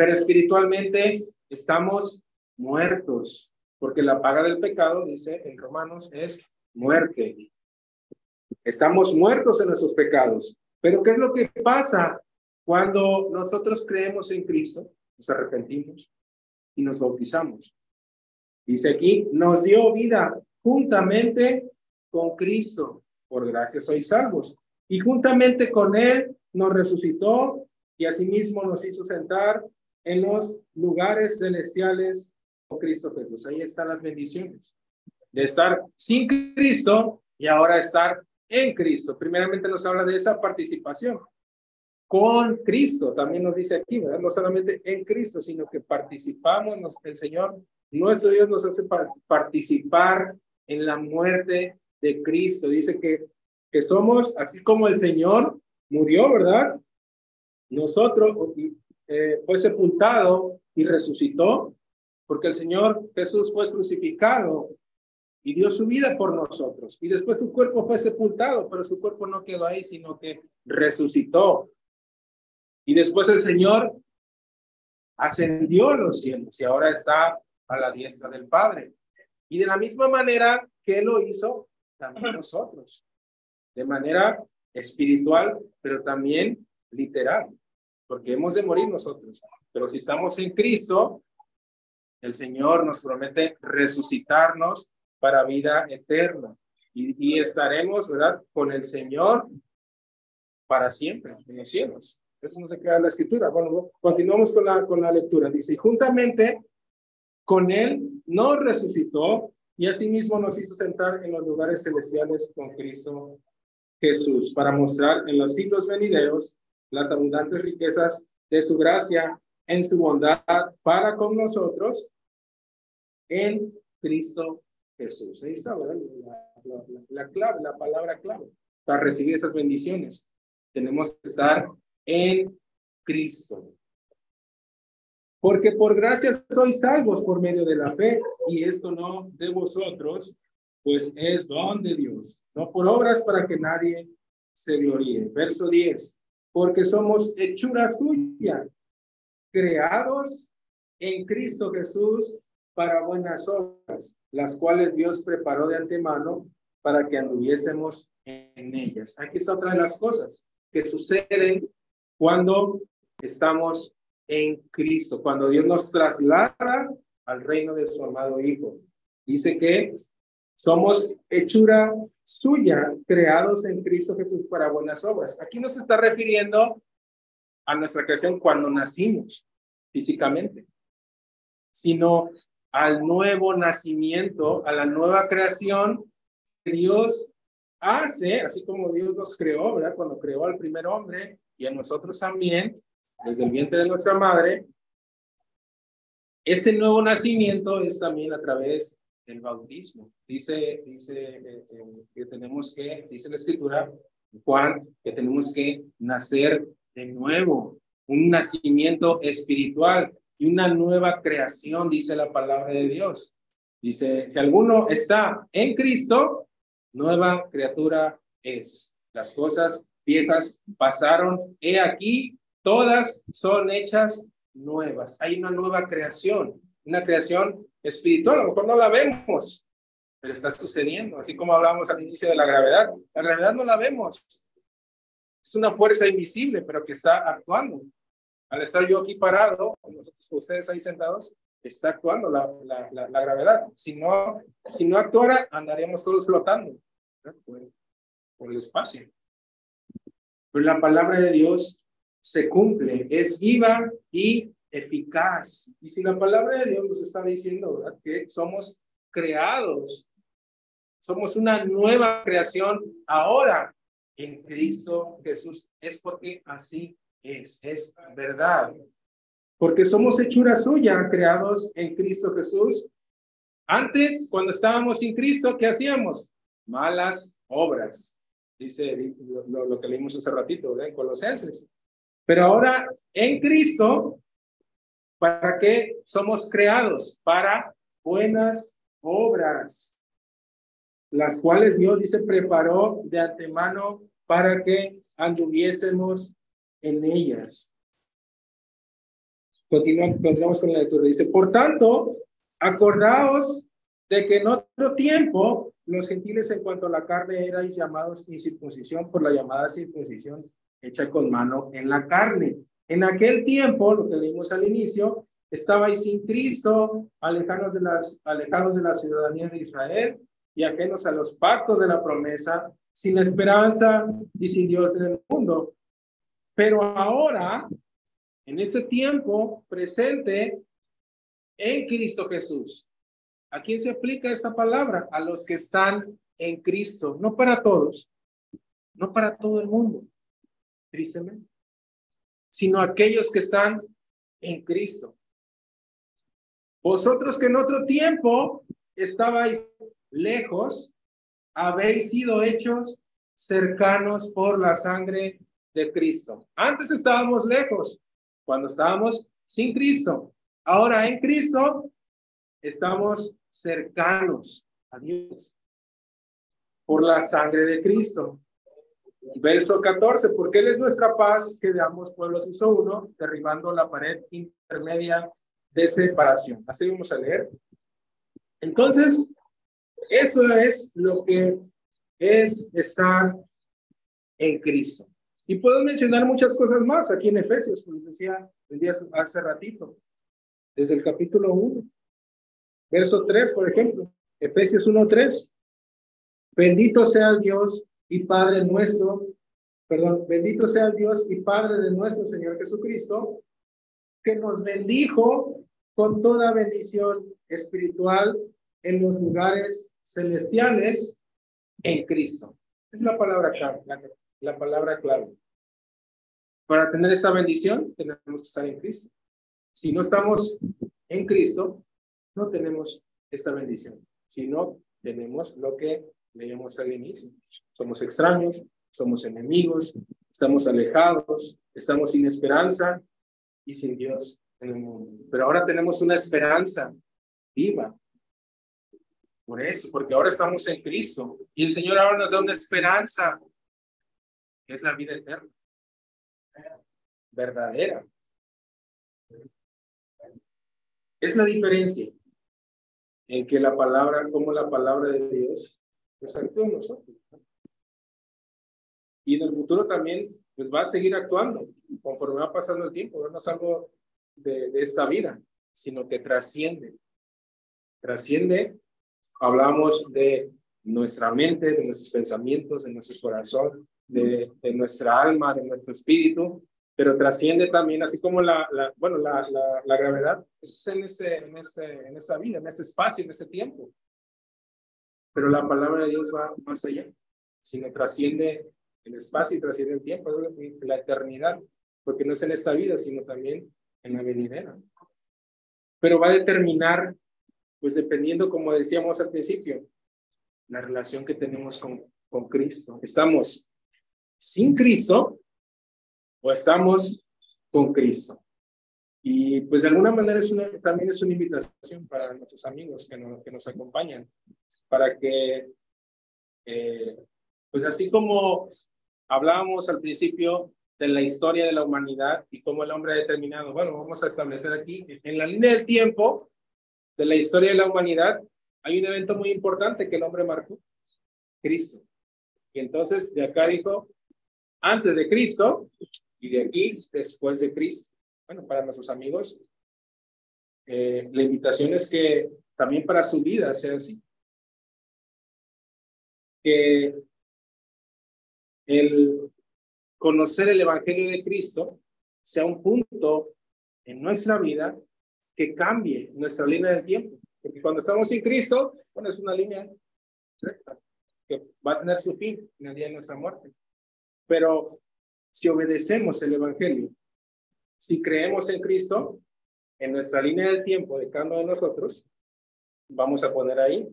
pero espiritualmente estamos muertos, porque la paga del pecado, dice en Romanos, es muerte. Estamos muertos en nuestros pecados. Pero ¿qué es lo que pasa cuando nosotros creemos en Cristo? Nos arrepentimos y nos bautizamos. Dice aquí, nos dio vida juntamente con Cristo. Por gracia sois salvos. Y juntamente con Él nos resucitó y asimismo nos hizo sentar en los lugares celestiales con Cristo Jesús. Ahí están las bendiciones de estar sin Cristo y ahora estar en Cristo. Primeramente nos habla de esa participación con Cristo. También nos dice aquí, ¿verdad? No solamente en Cristo, sino que participamos, el Señor, nuestro Dios nos hace participar en la muerte de Cristo. Dice que, que somos, así como el Señor murió, ¿verdad? Nosotros, eh, fue sepultado y resucitó, porque el Señor Jesús fue crucificado y dio su vida por nosotros. Y después su cuerpo fue sepultado, pero su cuerpo no quedó ahí, sino que resucitó. Y después el Señor ascendió a los cielos y ahora está a la diestra del Padre. Y de la misma manera que lo hizo, también nosotros, de manera espiritual, pero también literal porque hemos de morir nosotros. Pero si estamos en Cristo, el Señor nos promete resucitarnos para vida eterna. Y, estaremos, ¿verdad?, con el Señor para siempre en los cielos. Eso nos queda la escritura. Bueno, continuamos con la, con la lectura. Dice, y juntamente con Él nos resucitó y asimismo nos hizo sentar en los lugares celestiales con Cristo Jesús para mostrar en los siglos venideros las abundantes riquezas de su gracia en su bondad para con nosotros en Cristo Jesús. Ahí está. La, clave, la palabra clave para recibir esas bendiciones. Tenemos que estar en Cristo. Porque por gracia sois salvos por medio de la fe, y esto no de vosotros, pues es don de Dios, no por obras para que nadie se gloríe. Verso 10 porque somos hechura suya, creados en Cristo Jesús para buenas obras, las cuales Dios preparó de antemano para que anduviésemos en ellas. Aquí está otra de las cosas que suceden cuando estamos en Cristo, cuando Dios nos traslada al reino de su amado Hijo. Dice que somos hechura suya, creados en Cristo Jesús para buenas obras. Aquí no se está refiriendo a nuestra creación cuando nacimos físicamente, sino al nuevo nacimiento, a la nueva creación que Dios hace, así como Dios nos creó, ¿verdad? Cuando creó al primer hombre y a nosotros también, desde el vientre de nuestra madre, ese nuevo nacimiento es también a través el bautismo. Dice, dice eh, eh, que tenemos que, dice la escritura, Juan, que tenemos que nacer de nuevo, un nacimiento espiritual y una nueva creación, dice la palabra de Dios. Dice, si alguno está en Cristo, nueva criatura es. Las cosas viejas pasaron, he aquí, todas son hechas nuevas. Hay una nueva creación, una creación espiritual, a lo mejor no la vemos, pero está sucediendo, así como hablamos al inicio de la gravedad. La gravedad no la vemos. Es una fuerza invisible, pero que está actuando. Al estar yo aquí parado, nosotros, ustedes ahí sentados, está actuando la, la, la, gravedad. Si no, si no actuara, andaríamos todos flotando por el espacio. Pero la palabra de Dios se cumple, es viva y eficaz. Y si la palabra de Dios nos está diciendo ¿verdad? que somos creados, somos una nueva creación ahora en Cristo Jesús, es porque así es, es verdad. Porque somos hechura suya, creados en Cristo Jesús. Antes, cuando estábamos sin Cristo, ¿qué hacíamos? Malas obras. Dice lo, que leímos hace ratito, ¿verdad? en Colosenses. Pero ahora en Cristo, ¿para qué somos creados? Para buenas obras, las cuales Dios dice preparó de antemano para que anduviésemos en ellas. continuamos con la lectura. Dice, por tanto, acordaos de que en otro tiempo los gentiles en cuanto a la carne eran llamados incircuncisión por la llamada circuncisión hecha con mano en la carne. En aquel tiempo, lo que leímos al inicio, estabais sin Cristo, alejados de, la ciudadanía de Israel y ajenos a los pactos de la promesa, sin esperanza y sin Dios en el mundo. Pero ahora, en ese tiempo presente, en Cristo Jesús. ¿A quién se aplica esta palabra? A los que están en Cristo, no para todos, no para todo el mundo, tristemente, sino aquellos que están en Cristo. Vosotros que en otro tiempo estabais lejos, habéis sido hechos cercanos por la sangre de Cristo. Antes estábamos lejos, cuando estábamos sin Cristo. Ahora en Cristo estamos cercanos a Dios por la sangre de Cristo. Verso 14, porque Él es nuestra paz que de ambos pueblos hizo uno, derribando la pared intermedia de separación. Así vamos a leer. Entonces, eso es lo que es estar en Cristo. Y puedo mencionar muchas cosas más aquí en Efesios, como decía, decía hace ratito, desde el capítulo 1, verso 3, por ejemplo, Efesios 1, 3. Bendito sea el Dios y Padre nuestro, perdón, bendito sea Dios y Padre de nuestro Señor Jesucristo, que nos bendijo con toda bendición espiritual en los lugares celestiales en Cristo. Es la palabra clave, la, palabra clave. Para tener esta bendición tenemos que estar en Cristo. Si no estamos en Cristo, no tenemos esta bendición. Si no, tenemos lo que leímos al inicio. Somos extraños, somos enemigos, estamos alejados, estamos sin esperanza y sin Dios en el mundo. Pero ahora tenemos una esperanza viva. Por eso, porque ahora estamos en Cristo y el Señor ahora nos da una esperanza, que es la vida eterna, verdadera. Es la diferencia en que la palabra, como la palabra de Dios, pues actúa en nosotros. Y en el futuro también, pues va a seguir actuando conforme va pasando el tiempo. No es algo de, de esta vida, sino que trasciende. Trasciende, hablamos de nuestra mente, de nuestros pensamientos, de nuestro corazón, de, de nuestra alma, de nuestro espíritu, pero trasciende también, así como la, la bueno, la, la, la, gravedad, es en, ese, en, este, en esta vida, en este espacio, en este tiempo. Pero la palabra de Dios va más allá, sino trasciende el espacio y trasciende el tiempo, la eternidad, porque no es en esta vida, sino también en la venidera. Pero va a determinar, pues dependiendo, como decíamos al principio, la relación que tenemos con, con Cristo. Estamos sin Cristo o estamos con Cristo. Y pues de alguna manera es una, también es una invitación para nuestros amigos que nos, que nos acompañan, para que, eh, pues así como hablábamos al principio de la historia de la humanidad y cómo el hombre ha determinado, bueno, vamos a establecer aquí, en la línea del tiempo de la historia de la humanidad, hay un evento muy importante que el hombre marcó, Cristo. Y entonces de acá dijo, antes de Cristo, y de aquí, después de Cristo. Bueno, para nuestros amigos, eh, la invitación es que también para su vida sea así. Que el conocer el Evangelio de Cristo sea un punto en nuestra vida que cambie nuestra línea de tiempo. Porque cuando estamos sin Cristo, bueno, es una línea recta que va a tener su fin en el día de nuestra muerte. Pero si obedecemos el Evangelio, si creemos en Cristo, en nuestra línea del tiempo de cada uno de nosotros, vamos a poner ahí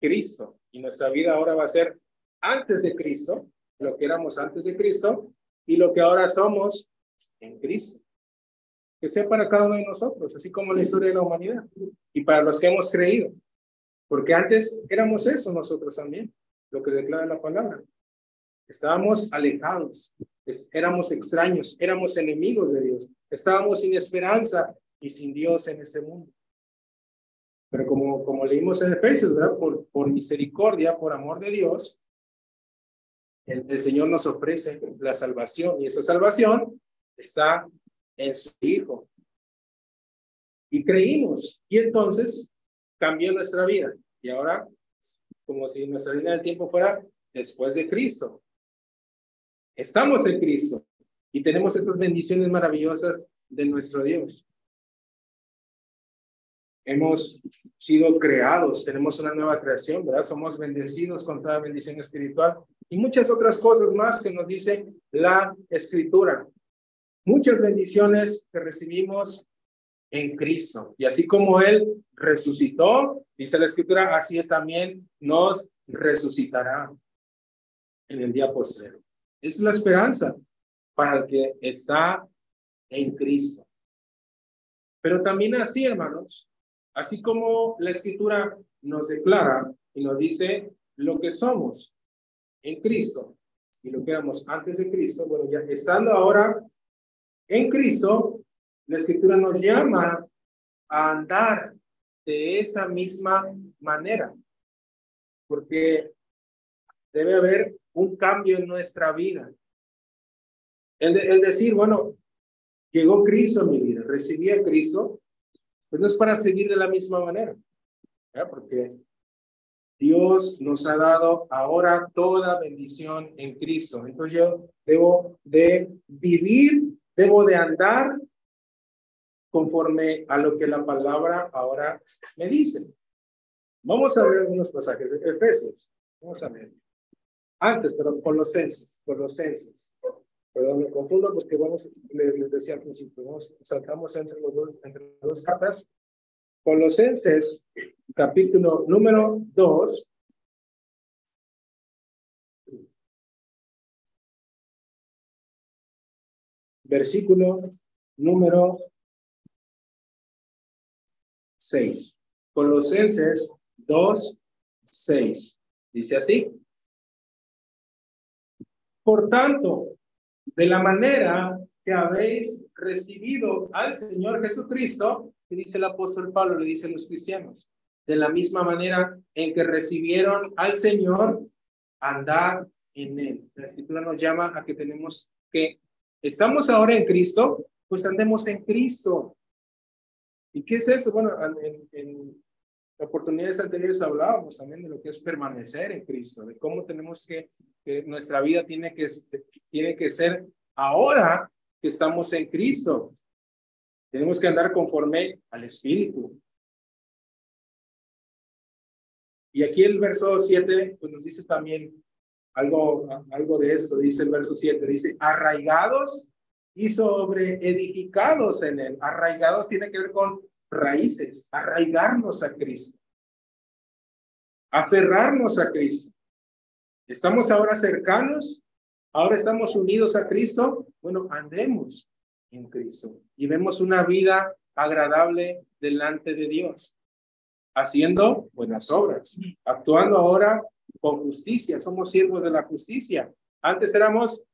Cristo. Y nuestra vida ahora va a ser antes de Cristo, lo que éramos antes de Cristo, y lo que ahora somos en Cristo. Que sea para cada uno de nosotros, así como la historia de la humanidad, y para los que hemos creído. Porque antes éramos eso nosotros también, lo que declara la palabra. Estábamos alejados, éramos extraños, éramos enemigos de Dios, estábamos sin esperanza y sin Dios en ese mundo. Pero como, como leímos en Efesios, ¿verdad? Por, por misericordia, por amor de Dios, el, el Señor nos ofrece la salvación y esa salvación está en su Hijo. Y creímos y entonces cambió nuestra vida. Y ahora, como si nuestra vida del tiempo fuera después de Cristo. Estamos en Cristo y tenemos estas bendiciones maravillosas de nuestro Dios. Hemos sido creados, tenemos una nueva creación, ¿verdad? Somos bendecidos con toda bendición espiritual y muchas otras cosas más que nos dice la escritura. Muchas bendiciones que recibimos en Cristo. Y así como Él resucitó, dice la escritura, así también nos resucitará en el día posterior. Es la esperanza para el que está en Cristo. Pero también así, hermanos, así como la escritura nos declara y nos dice lo que somos en Cristo y lo que éramos antes de Cristo, bueno, ya estando ahora en Cristo, la escritura nos llama a andar de esa misma manera, porque debe haber un cambio en nuestra vida. El, decir, bueno, llegó Cristo a mi vida, recibí a Cristo, pues no es para seguir de la misma manera, porque Dios nos ha dado ahora toda bendición en Cristo. Entonces yo debo de vivir, debo de andar conforme a lo que la palabra ahora me dice. Vamos a ver algunos pasajes de Efesios. Vamos a ver. Antes, pero Colosenses, Colosenses. Perdón, me confundo porque vamos, les, decía al principio, vamos, saltamos entre, los dos, entre las dos cartas. Colosenses, capítulo número 2. Versículo número 6. Colosenses 2, 6. Dice así. Por tanto, de la manera que habéis recibido al Señor Jesucristo, que dice el apóstol Pablo, le dice a los cristianos, de la misma manera en que recibieron al Señor, andar en él. La escritura nos llama a que tenemos que, estamos ahora en Cristo, pues andemos en Cristo. ¿Y qué es eso? Bueno, en, en oportunidades anteriores hablábamos también de lo que es permanecer en Cristo, de cómo tenemos que nuestra vida tiene que, tiene que ser ahora que estamos en Cristo. Tenemos que andar conforme al Espíritu. Y aquí el verso 7 pues nos dice también algo, algo de esto. Dice el verso 7, dice, arraigados y sobre edificados en él. Arraigados tiene que ver con raíces, arraigarnos a Cristo, aferrarnos a Cristo. Estamos ahora cercanos Ahora estamos unidos a Cristo. Bueno, andemos en Cristo y vemos una vida agradable delante de Dios, haciendo buenas obras, actuando ahora con justicia. Somos siervos de la justicia. Antes éramos,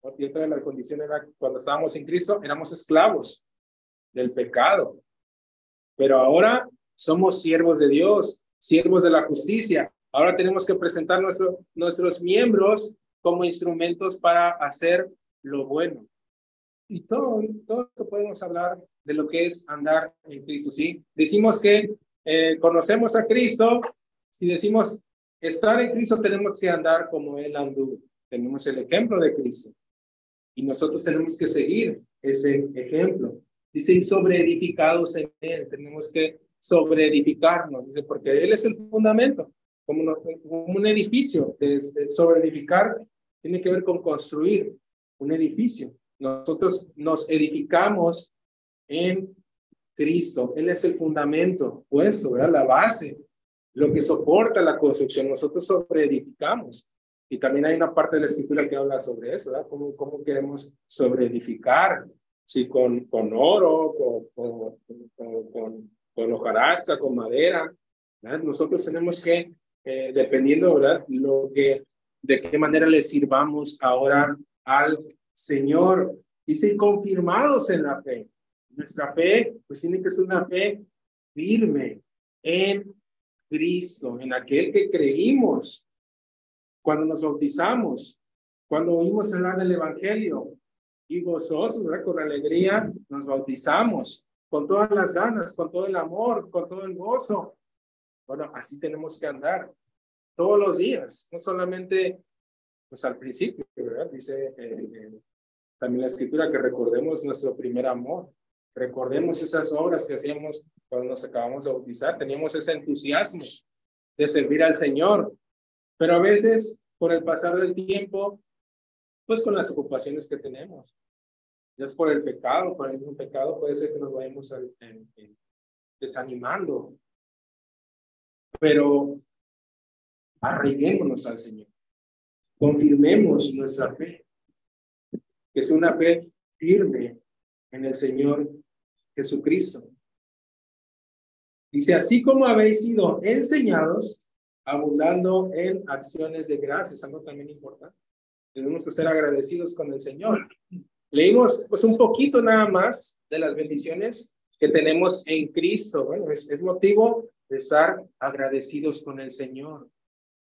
otra de la condición era cuando estábamos en Cristo, éramos esclavos del pecado. Pero ahora somos siervos de Dios, siervos de la justicia. Ahora tenemos que presentar nuestro, nuestros miembros como instrumentos para hacer lo bueno. Y todo, todo podemos hablar de lo que es andar en Cristo, ¿sí? Decimos que eh, conocemos a Cristo, si decimos estar en Cristo tenemos que andar como Él anduvo. Tenemos el ejemplo de Cristo. Y nosotros tenemos que seguir ese ejemplo. Dice, y sobre edificados en Él, tenemos que sobre edificarnos, dice, porque Él es el fundamento, como, un edificio, de, sobre edificar tiene que ver con construir un edificio. Nosotros nos edificamos en Cristo. Él es el fundamento puesto, ¿verdad? La base, lo que soporta la construcción. Nosotros sobreedificamos. Y también hay una parte de la escritura que habla sobre eso, ¿verdad? Cómo, cómo queremos sobreedificar, si con, con oro, con, con, con, con hojarasca, con madera. Nosotros tenemos que, eh, dependiendo, ¿verdad? Lo que, de qué manera le sirvamos ahora al Señor. Dice, confirmados en la fe. Nuestra fe, pues tiene que ser una fe firme en Cristo, en aquel que creímos cuando nos bautizamos, cuando oímos hablar del Evangelio y gozosos, ¿verdad? con alegría, nos bautizamos con todas las ganas, con todo el amor, con todo el gozo. Bueno, así tenemos que andar todos los días, no solamente pues al principio, ¿verdad? Dice eh, eh, también la escritura que recordemos nuestro primer amor, recordemos esas obras que hacíamos cuando nos acabamos de bautizar, teníamos ese entusiasmo de servir al Señor, pero a veces por el pasar del tiempo, pues con las ocupaciones que tenemos, es por el pecado, por el mismo pecado puede ser que nos vayamos desanimando, pero arraiguémonos al Señor confirmemos nuestra fe, que es una fe firme en el Señor Jesucristo. Dice, así como habéis sido enseñados, abundando en acciones de gracias, algo también importante. Tenemos que ser agradecidos con el Señor. Leímos pues un poquito nada más de las bendiciones que tenemos en Cristo. Bueno, es, es motivo de estar agradecidos con el Señor.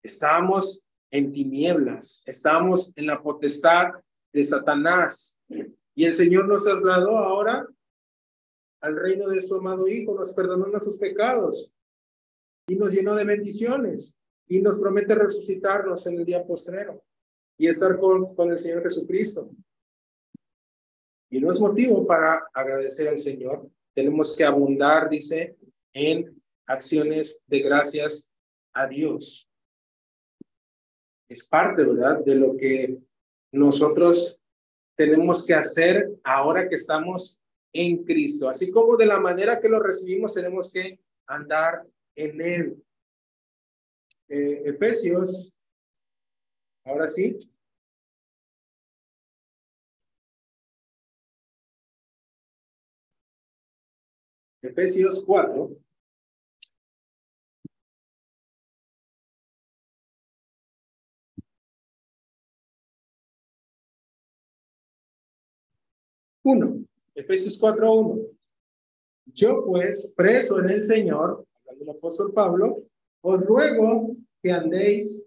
Estamos en tinieblas, estamos en la potestad de Satanás. Y el Señor nos trasladó ahora al reino de su amado Hijo, nos perdonó nuestros pecados y nos llenó de bendiciones y nos promete resucitarnos en el día postrero y estar con, el Señor Jesucristo. Y no es motivo para agradecer al Señor. Tenemos que abundar, dice, en acciones de gracias a Dios es parte, ¿verdad?, de lo que nosotros tenemos que hacer ahora que estamos en Cristo. Así como de la manera que lo recibimos, tenemos que andar en Él. Eh, Efesios, ahora sí. Efesios 4. Uno, Efesios 4.1. Yo pues, preso en el Señor, hablando el apóstol Pablo, os ruego que andéis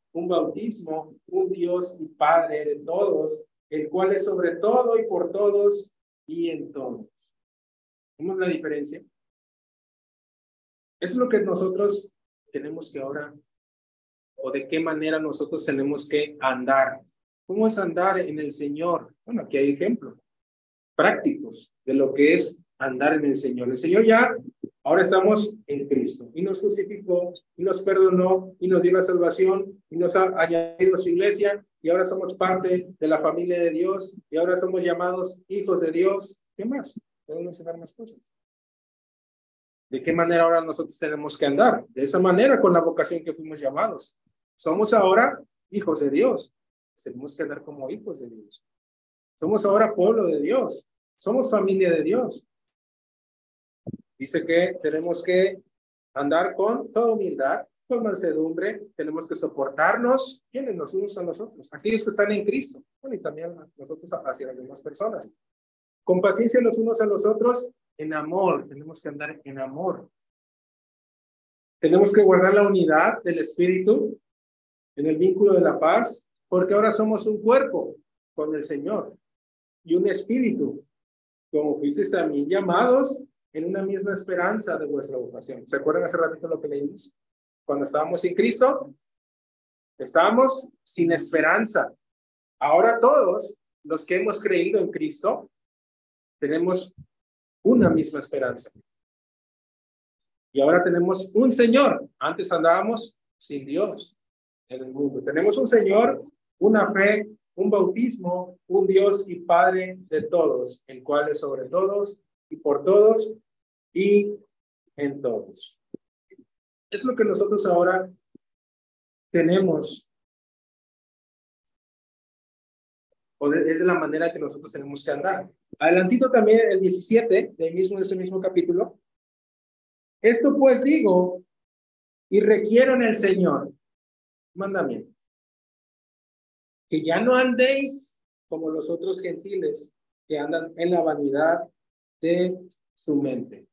un bautismo, un Dios y Padre de todos, el cual es sobre todo y por todos y en todos. ¿Vemos la diferencia? Eso es lo que nosotros tenemos que ahora, o de qué manera nosotros tenemos que andar ¿Cómo es andar en el Señor? Bueno, aquí hay ejemplos prácticos de lo que es andar en el Señor. El Señor ya, ahora estamos en Cristo y nos justificó y nos perdonó y nos dio la salvación y nos ha añadido su iglesia y ahora somos parte de la familia de Dios y ahora somos llamados hijos de Dios. ¿Qué más? Podemos mencionar más cosas. ¿De qué manera ahora nosotros tenemos que andar? De esa manera con la vocación que fuimos llamados. Somos ahora hijos de Dios. Tenemos que andar como hijos de Dios. Somos ahora pueblo de Dios. Somos familia de Dios. Dice que tenemos que andar con toda humildad, con mansedumbre, tenemos que soportarnos, ¿quiénes nos unos a nosotros? Aquellos que están en Cristo, bueno, y también nosotros hacia las demás personas. Con paciencia los unos a los otros, en amor, tenemos que andar en amor. Tenemos que guardar la unidad del Espíritu en el vínculo de la paz, porque ahora somos un cuerpo con el Señor y un espíritu, como fuisteis también llamados en una misma esperanza de vuestra vocación. ¿Se acuerdan hace ratito lo que leímos? Cuando estábamos sin Cristo, estábamos sin esperanza. Ahora todos los que hemos creído en Cristo tenemos una misma esperanza. Y ahora tenemos un Señor. Antes andábamos sin Dios en el mundo. Tenemos un Señor, una fe, un bautismo, un Dios y Padre de todos, el cual es sobre todos y por todos y en todos. Es lo que nosotros ahora tenemos, o es de la manera que nosotros tenemos que andar. Adelantito también el 17 de, mismo, de ese mismo capítulo. Esto pues digo y requiero en el Señor mandamiento. Que ya no andéis como los otros gentiles que andan en la vanidad de su mente.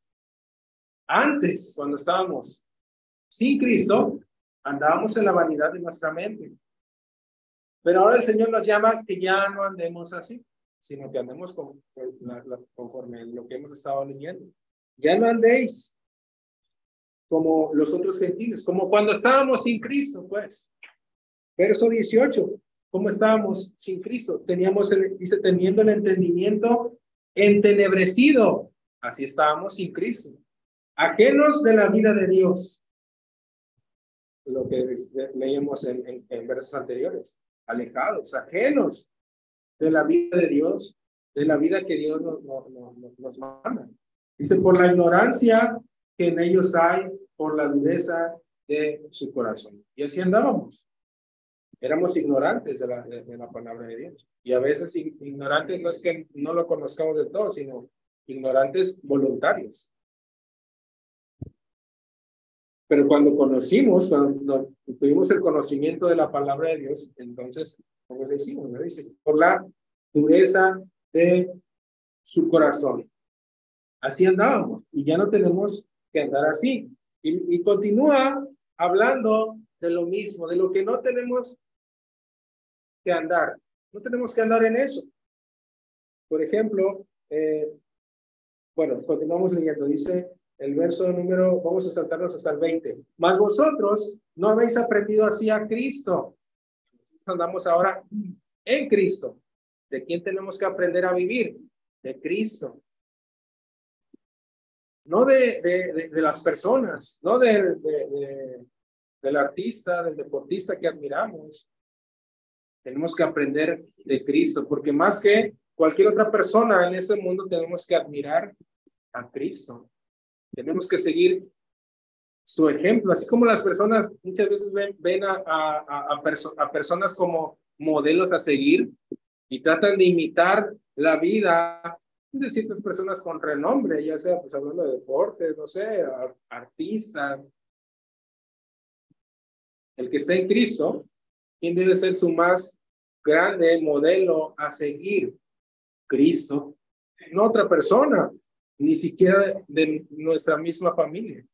Antes, cuando estábamos sin Cristo, andábamos en la vanidad de nuestra mente. Pero ahora el Señor nos llama que ya no andemos así, sino que andemos conforme lo que hemos estado leyendo. Ya no andéis como los otros gentiles, como cuando estábamos sin Cristo, pues. Verso 18, ¿cómo estábamos sin Cristo? Teníamos, el, dice, teniendo el entendimiento entenebrecido. Así estábamos sin Cristo ajenos de la vida de Dios. Lo que leímos en, versos anteriores, alejados, ajenos de la vida de Dios, de la vida que Dios nos, nos, manda. Dice, por la ignorancia que en ellos hay, por la dureza de su corazón. Y así andábamos. Éramos ignorantes de la, de la palabra de Dios. Y a veces ignorantes no es que no lo conozcamos de todo, sino ignorantes voluntarios. Pero cuando conocimos, cuando tuvimos el conocimiento de la palabra de Dios, entonces, como decimos, me dice, por la dureza de su corazón. Así andábamos y ya no tenemos que andar así. Y, y continúa hablando de lo mismo, de lo que no tenemos que andar. No tenemos que andar en eso. Por ejemplo, eh, bueno, continuamos leyendo. Dice, el verso número, vamos a saltarnos hasta el 20. Mas vosotros no habéis aprendido así a Cristo. andamos ahora en Cristo. ¿De quién tenemos que aprender a vivir? De Cristo. No de, de, de, las personas, no de, del artista, del deportista que admiramos. Tenemos que aprender de Cristo, porque más que cualquier otra persona en ese mundo tenemos que admirar a Cristo. Tenemos que seguir su ejemplo, así como las personas muchas veces ven, ven a, a, a, personas como modelos a seguir y tratan de imitar la vida de ciertas personas con renombre, ya sea pues hablando de deportes, no sé, artistas. El que está en Cristo, ¿quién debe ser su más grande modelo a seguir? Cristo, no otra persona ni siquiera de nuestra misma familia.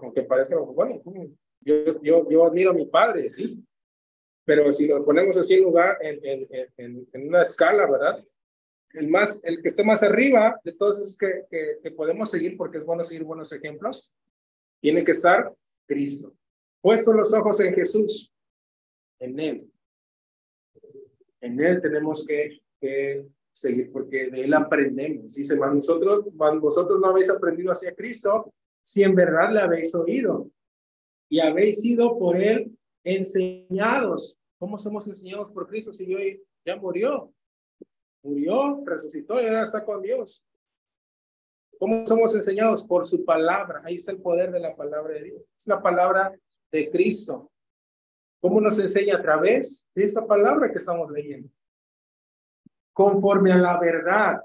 Aunque parezca, bueno, yo, yo, yo admiro a mi padre, sí, pero si lo ponemos así en lugar, en, en, en, una escala, ¿verdad? El, más, el que esté más arriba de todos es que, que, que podemos seguir, porque es bueno seguir buenos ejemplos, tiene que estar Cristo. Puesto los ojos en Jesús, en Él. En Él tenemos que, que seguir, porque de Él aprendemos. Dice, nosotros, vosotros no habéis aprendido hacia Cristo si en verdad le habéis oído y habéis sido por Él enseñados. ¿Cómo somos enseñados por Cristo si hoy ya murió? Murió, resucitó y ahora está con Dios. ¿Cómo somos enseñados? Por su palabra. Ahí está el poder de la palabra de Dios. Es la palabra de Cristo. ¿Cómo nos enseña? A través de esa palabra que estamos leyendo. Conforme a la verdad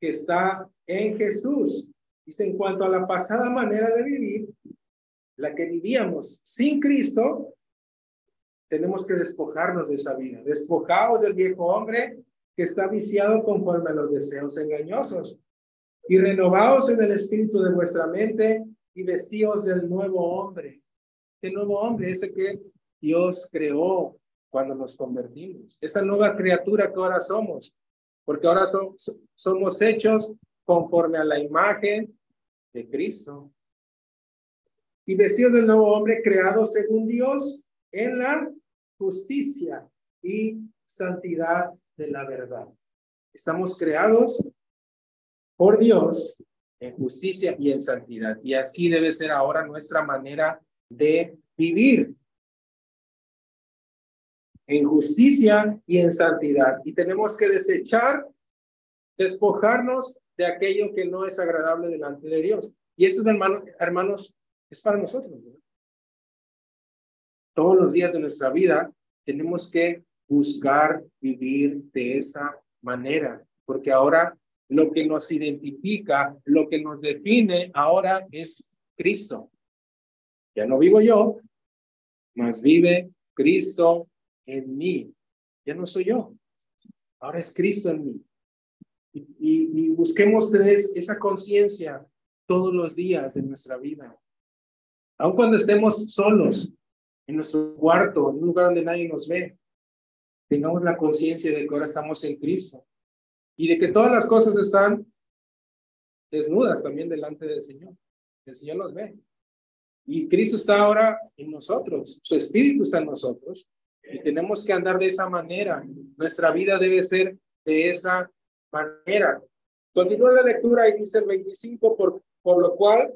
que está en Jesús. Dice, en cuanto a la pasada manera de vivir, la que vivíamos sin Cristo, tenemos que despojarnos de esa vida. Despojados del viejo hombre que está viciado conforme a los deseos engañosos y renovados en el espíritu de vuestra mente y vestidos del nuevo hombre. El nuevo hombre, ese que Dios creó cuando nos convertimos. Esa nueva criatura que ahora somos, porque ahora somos hechos conforme a la imagen de Cristo. Y vestidos del nuevo hombre creado según Dios en la justicia y santidad de la verdad. Estamos creados por Dios en justicia y en santidad. Y así debe ser ahora nuestra manera de vivir. En justicia y en santidad. Y tenemos que desechar, despojarnos de aquello que no es agradable delante de Dios. Y esto, hermanos, hermanos es para nosotros. Todos los días de nuestra vida tenemos que buscar vivir de esa manera, porque ahora lo que nos identifica, lo que nos define ahora es Cristo. Ya no vivo yo, mas vive Cristo en mí. Ya no soy yo, ahora es Cristo en mí. Y, busquemos tener esa conciencia todos los días de nuestra vida. Aun cuando estemos solos en nuestro cuarto, en un lugar donde nadie nos ve, tengamos la conciencia de que ahora estamos en Cristo y de que todas las cosas están desnudas también delante del Señor. El Señor los ve. Y Cristo está ahora en nosotros, su Espíritu está en nosotros y tenemos que andar de esa manera. Nuestra vida debe ser de esa manera. Continúa la lectura y dice el 25, por, por lo cual,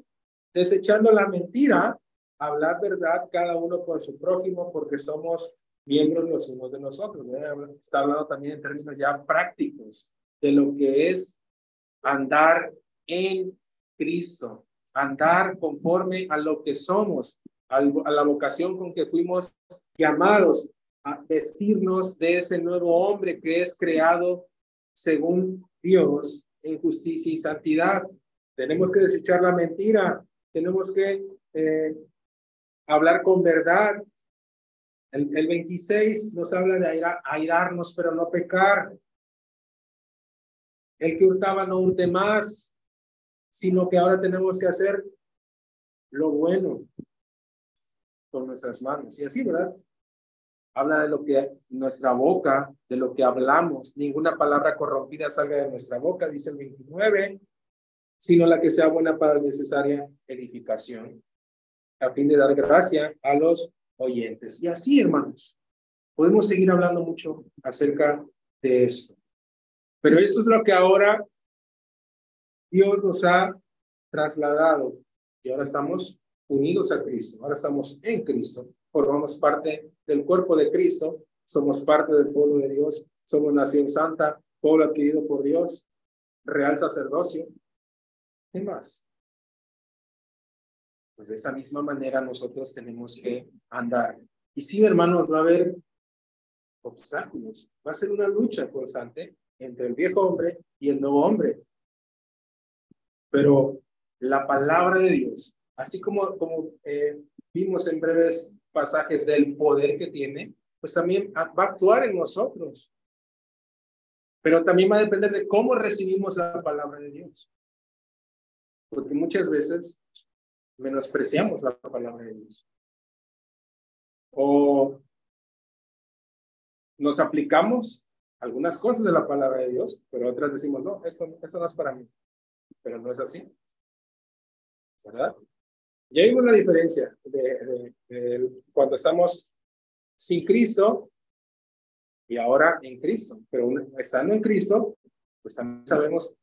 desechando la mentira, hablar verdad cada uno con su prójimo, porque somos miembros los unos de nosotros. Está hablando también en términos ya prácticos de lo que es andar en Cristo, andar conforme a lo que somos, a la vocación con que fuimos llamados vestirnos de ese nuevo hombre que es creado según Dios en justicia y santidad. Tenemos que desechar la mentira, tenemos que eh, hablar con verdad. El, el 26 nos habla de airarnos, pero no pecar. El que hurtaba no hurte más, sino que ahora tenemos que hacer lo bueno con nuestras manos. Y así, ¿verdad? Habla de lo que nuestra boca, de lo que hablamos. Ninguna palabra corrompida salga de nuestra boca, dice el 29, sino la que sea buena para la necesaria edificación, a fin de dar gracia a los oyentes. Y así, hermanos, podemos seguir hablando mucho acerca de esto. Pero esto es lo que ahora Dios nos ha trasladado y ahora estamos unidos a Cristo, ahora estamos en Cristo, formamos parte del cuerpo de Cristo, somos parte del pueblo de Dios, somos nación santa, pueblo adquirido por Dios, real sacerdocio. ¿Qué más? Pues de esa misma manera nosotros tenemos que andar. Y sí, hermanos, va a haber obstáculos, va a ser una lucha constante, entre el viejo hombre y el nuevo hombre. Pero la palabra de Dios, así como, como eh, vimos en breves pasajes del poder que tiene, pues también va a actuar en nosotros. Pero también va a depender de cómo recibimos la palabra de Dios. Porque muchas veces menospreciamos la palabra de Dios. O nos aplicamos algunas cosas de la palabra de Dios, pero otras decimos, no, esto, no es para mí. Pero no es así. ¿Verdad? Ya vimos la diferencia de, cuando estamos sin Cristo y ahora en Cristo. Pero estando en Cristo, pues también sabemos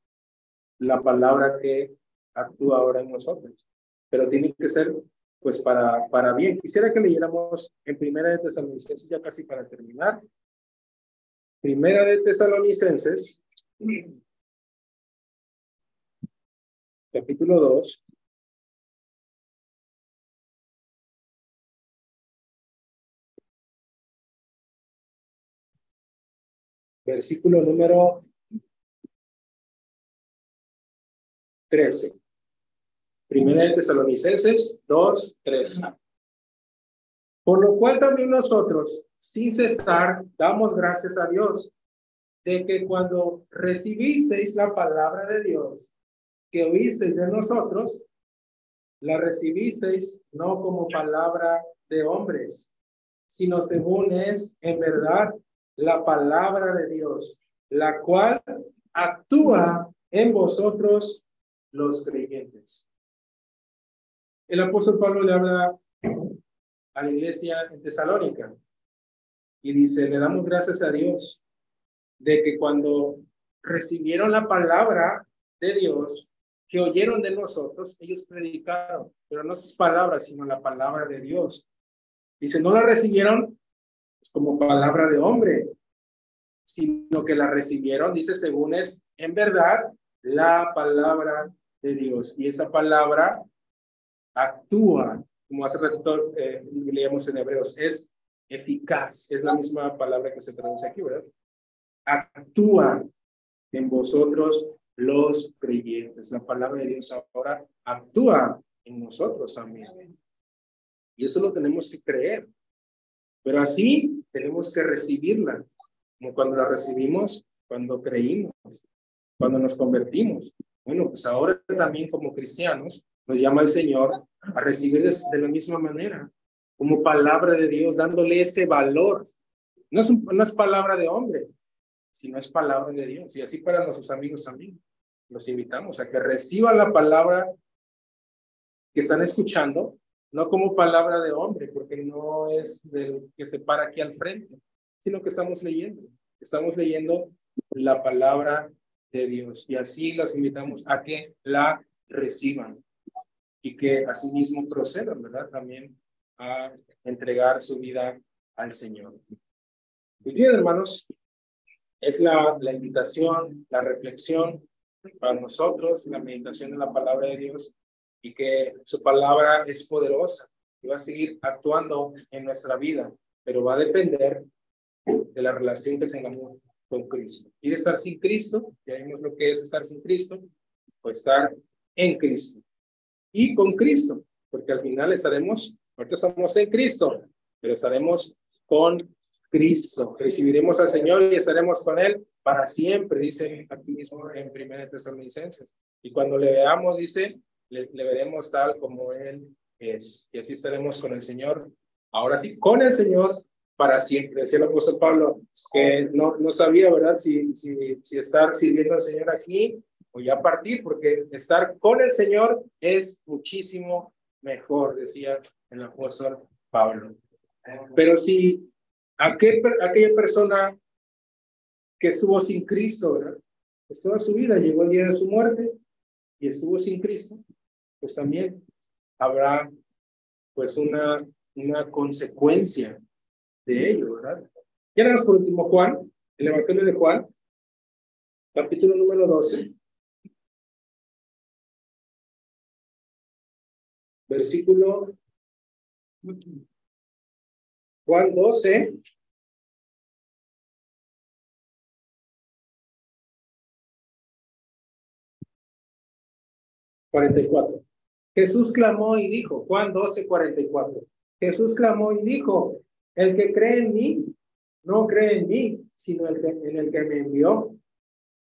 la palabra que actúa ahora en nosotros. Pero tiene que ser pues para, para bien. Quisiera que leyéramos en Primera de Tesalonicenses, ya casi para terminar. Primera de Tesalonicenses, capítulo 2. Versículo número 13. Primera de Tesalonicenses 2, 13. Por lo cual también nosotros, sin cesar, damos gracias a Dios de que cuando recibisteis la palabra de Dios que oísteis de nosotros, la recibisteis no como palabra de hombres, sino según es en verdad la palabra de Dios, la cual actúa en vosotros los creyentes. El apóstol Pablo le habla a la iglesia en Tesalónica y dice, le damos gracias a Dios de que cuando recibieron la palabra de Dios, que oyeron de nosotros, ellos predicaron, pero no sus palabras, sino la palabra de Dios. Dice, no la recibieron como palabra de hombre, sino que la recibieron, dice, según es en verdad la palabra de Dios. Y esa palabra actúa, como hace rato eh, leíamos en Hebreos, es eficaz, es la misma palabra que se traduce aquí, ¿verdad? Actúa en vosotros los creyentes. La palabra de Dios ahora actúa en nosotros también. Y eso lo tenemos que creer. Pero así tenemos que recibirla, como cuando la recibimos, cuando creímos, cuando nos convertimos. Bueno, pues ahora también como cristianos nos llama el Señor a recibir de la misma manera, como palabra de Dios, dándole ese valor. No es, palabra de hombre, sino es palabra de Dios. Y así para nuestros amigos también los invitamos a que reciban la palabra que están escuchando, no como palabra de hombre, no es del que se para aquí al frente, sino que estamos leyendo. Estamos leyendo la palabra de Dios y así los invitamos a que la reciban y que asimismo procedan, ¿verdad? También a entregar su vida al Señor. Muy bien, hermanos, es la, la invitación, la reflexión para nosotros la meditación de la palabra de Dios y que su palabra es poderosa y va a seguir actuando en nuestra vida, pero va a depender de la relación que tengamos con Cristo. ¿Quiere estar sin Cristo? Ya vimos lo que es estar sin Cristo, o estar en Cristo. Y con Cristo, porque al final estaremos, ahorita estamos en Cristo, pero estaremos con Cristo. Recibiremos al Señor y estaremos con Él para siempre, dice aquí mismo en Primera Tesalonicenses. Y cuando le veamos, dice, le, veremos tal como Él es. Y así estaremos con el Señor. Ahora sí, con el Señor para siempre. Decía el apóstol Pablo que no, no sabía, ¿verdad? Si, si, estar sirviendo al Señor aquí o ya partir, porque estar con el Señor es muchísimo mejor, decía el apóstol Pablo. Pero si aquella persona que estuvo sin Cristo, ¿verdad? Pues toda su vida llegó el día de su muerte y estuvo sin Cristo, pues también habrá pues una, una consecuencia de ello, ¿verdad? Y ahora por último Juan, el Evangelio de Juan, capítulo número 12. Versículo Juan 12. cuatro. Jesús clamó y dijo, Juan 12, 44. Jesús clamó y dijo, el que cree en mí, no cree en mí, sino el que, en el que me envió.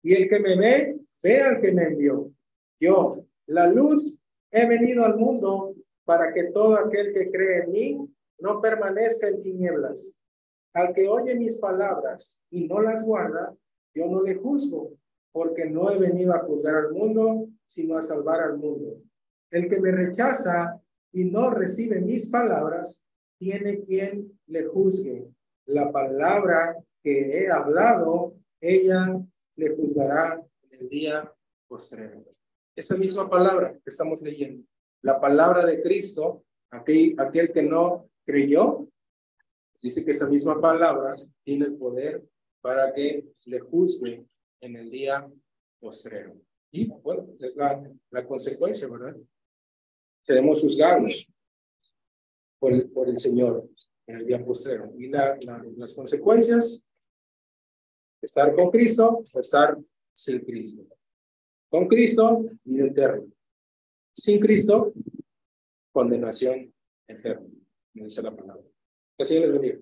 Y el que me ve, ve al que me envió. Yo, la luz, he venido al mundo para que todo aquel que cree en mí no permanezca en tinieblas. Al que oye mis palabras y no las guarda, yo no le juzgo, porque no he venido a juzgar al mundo, sino a salvar al mundo. El que me rechaza y no recibe mis palabras, tiene quien le juzgue. la palabra que he hablado, ella le juzgará en el día postrero. Esa misma palabra que estamos leyendo, la palabra de Cristo, aquel, aquel que no creyó, dice que esa misma palabra tiene el poder para que le juzgue en el día postrero. Y bueno, es la, la consecuencia, ¿verdad? Seremos juzgados por el, por el Señor en el día postrero. Y la, las consecuencias, estar con Cristo o estar sin Cristo. Con Cristo, vida eterna. Sin Cristo, condenación eterna. Me dice la palabra. Que Señor les bendiga.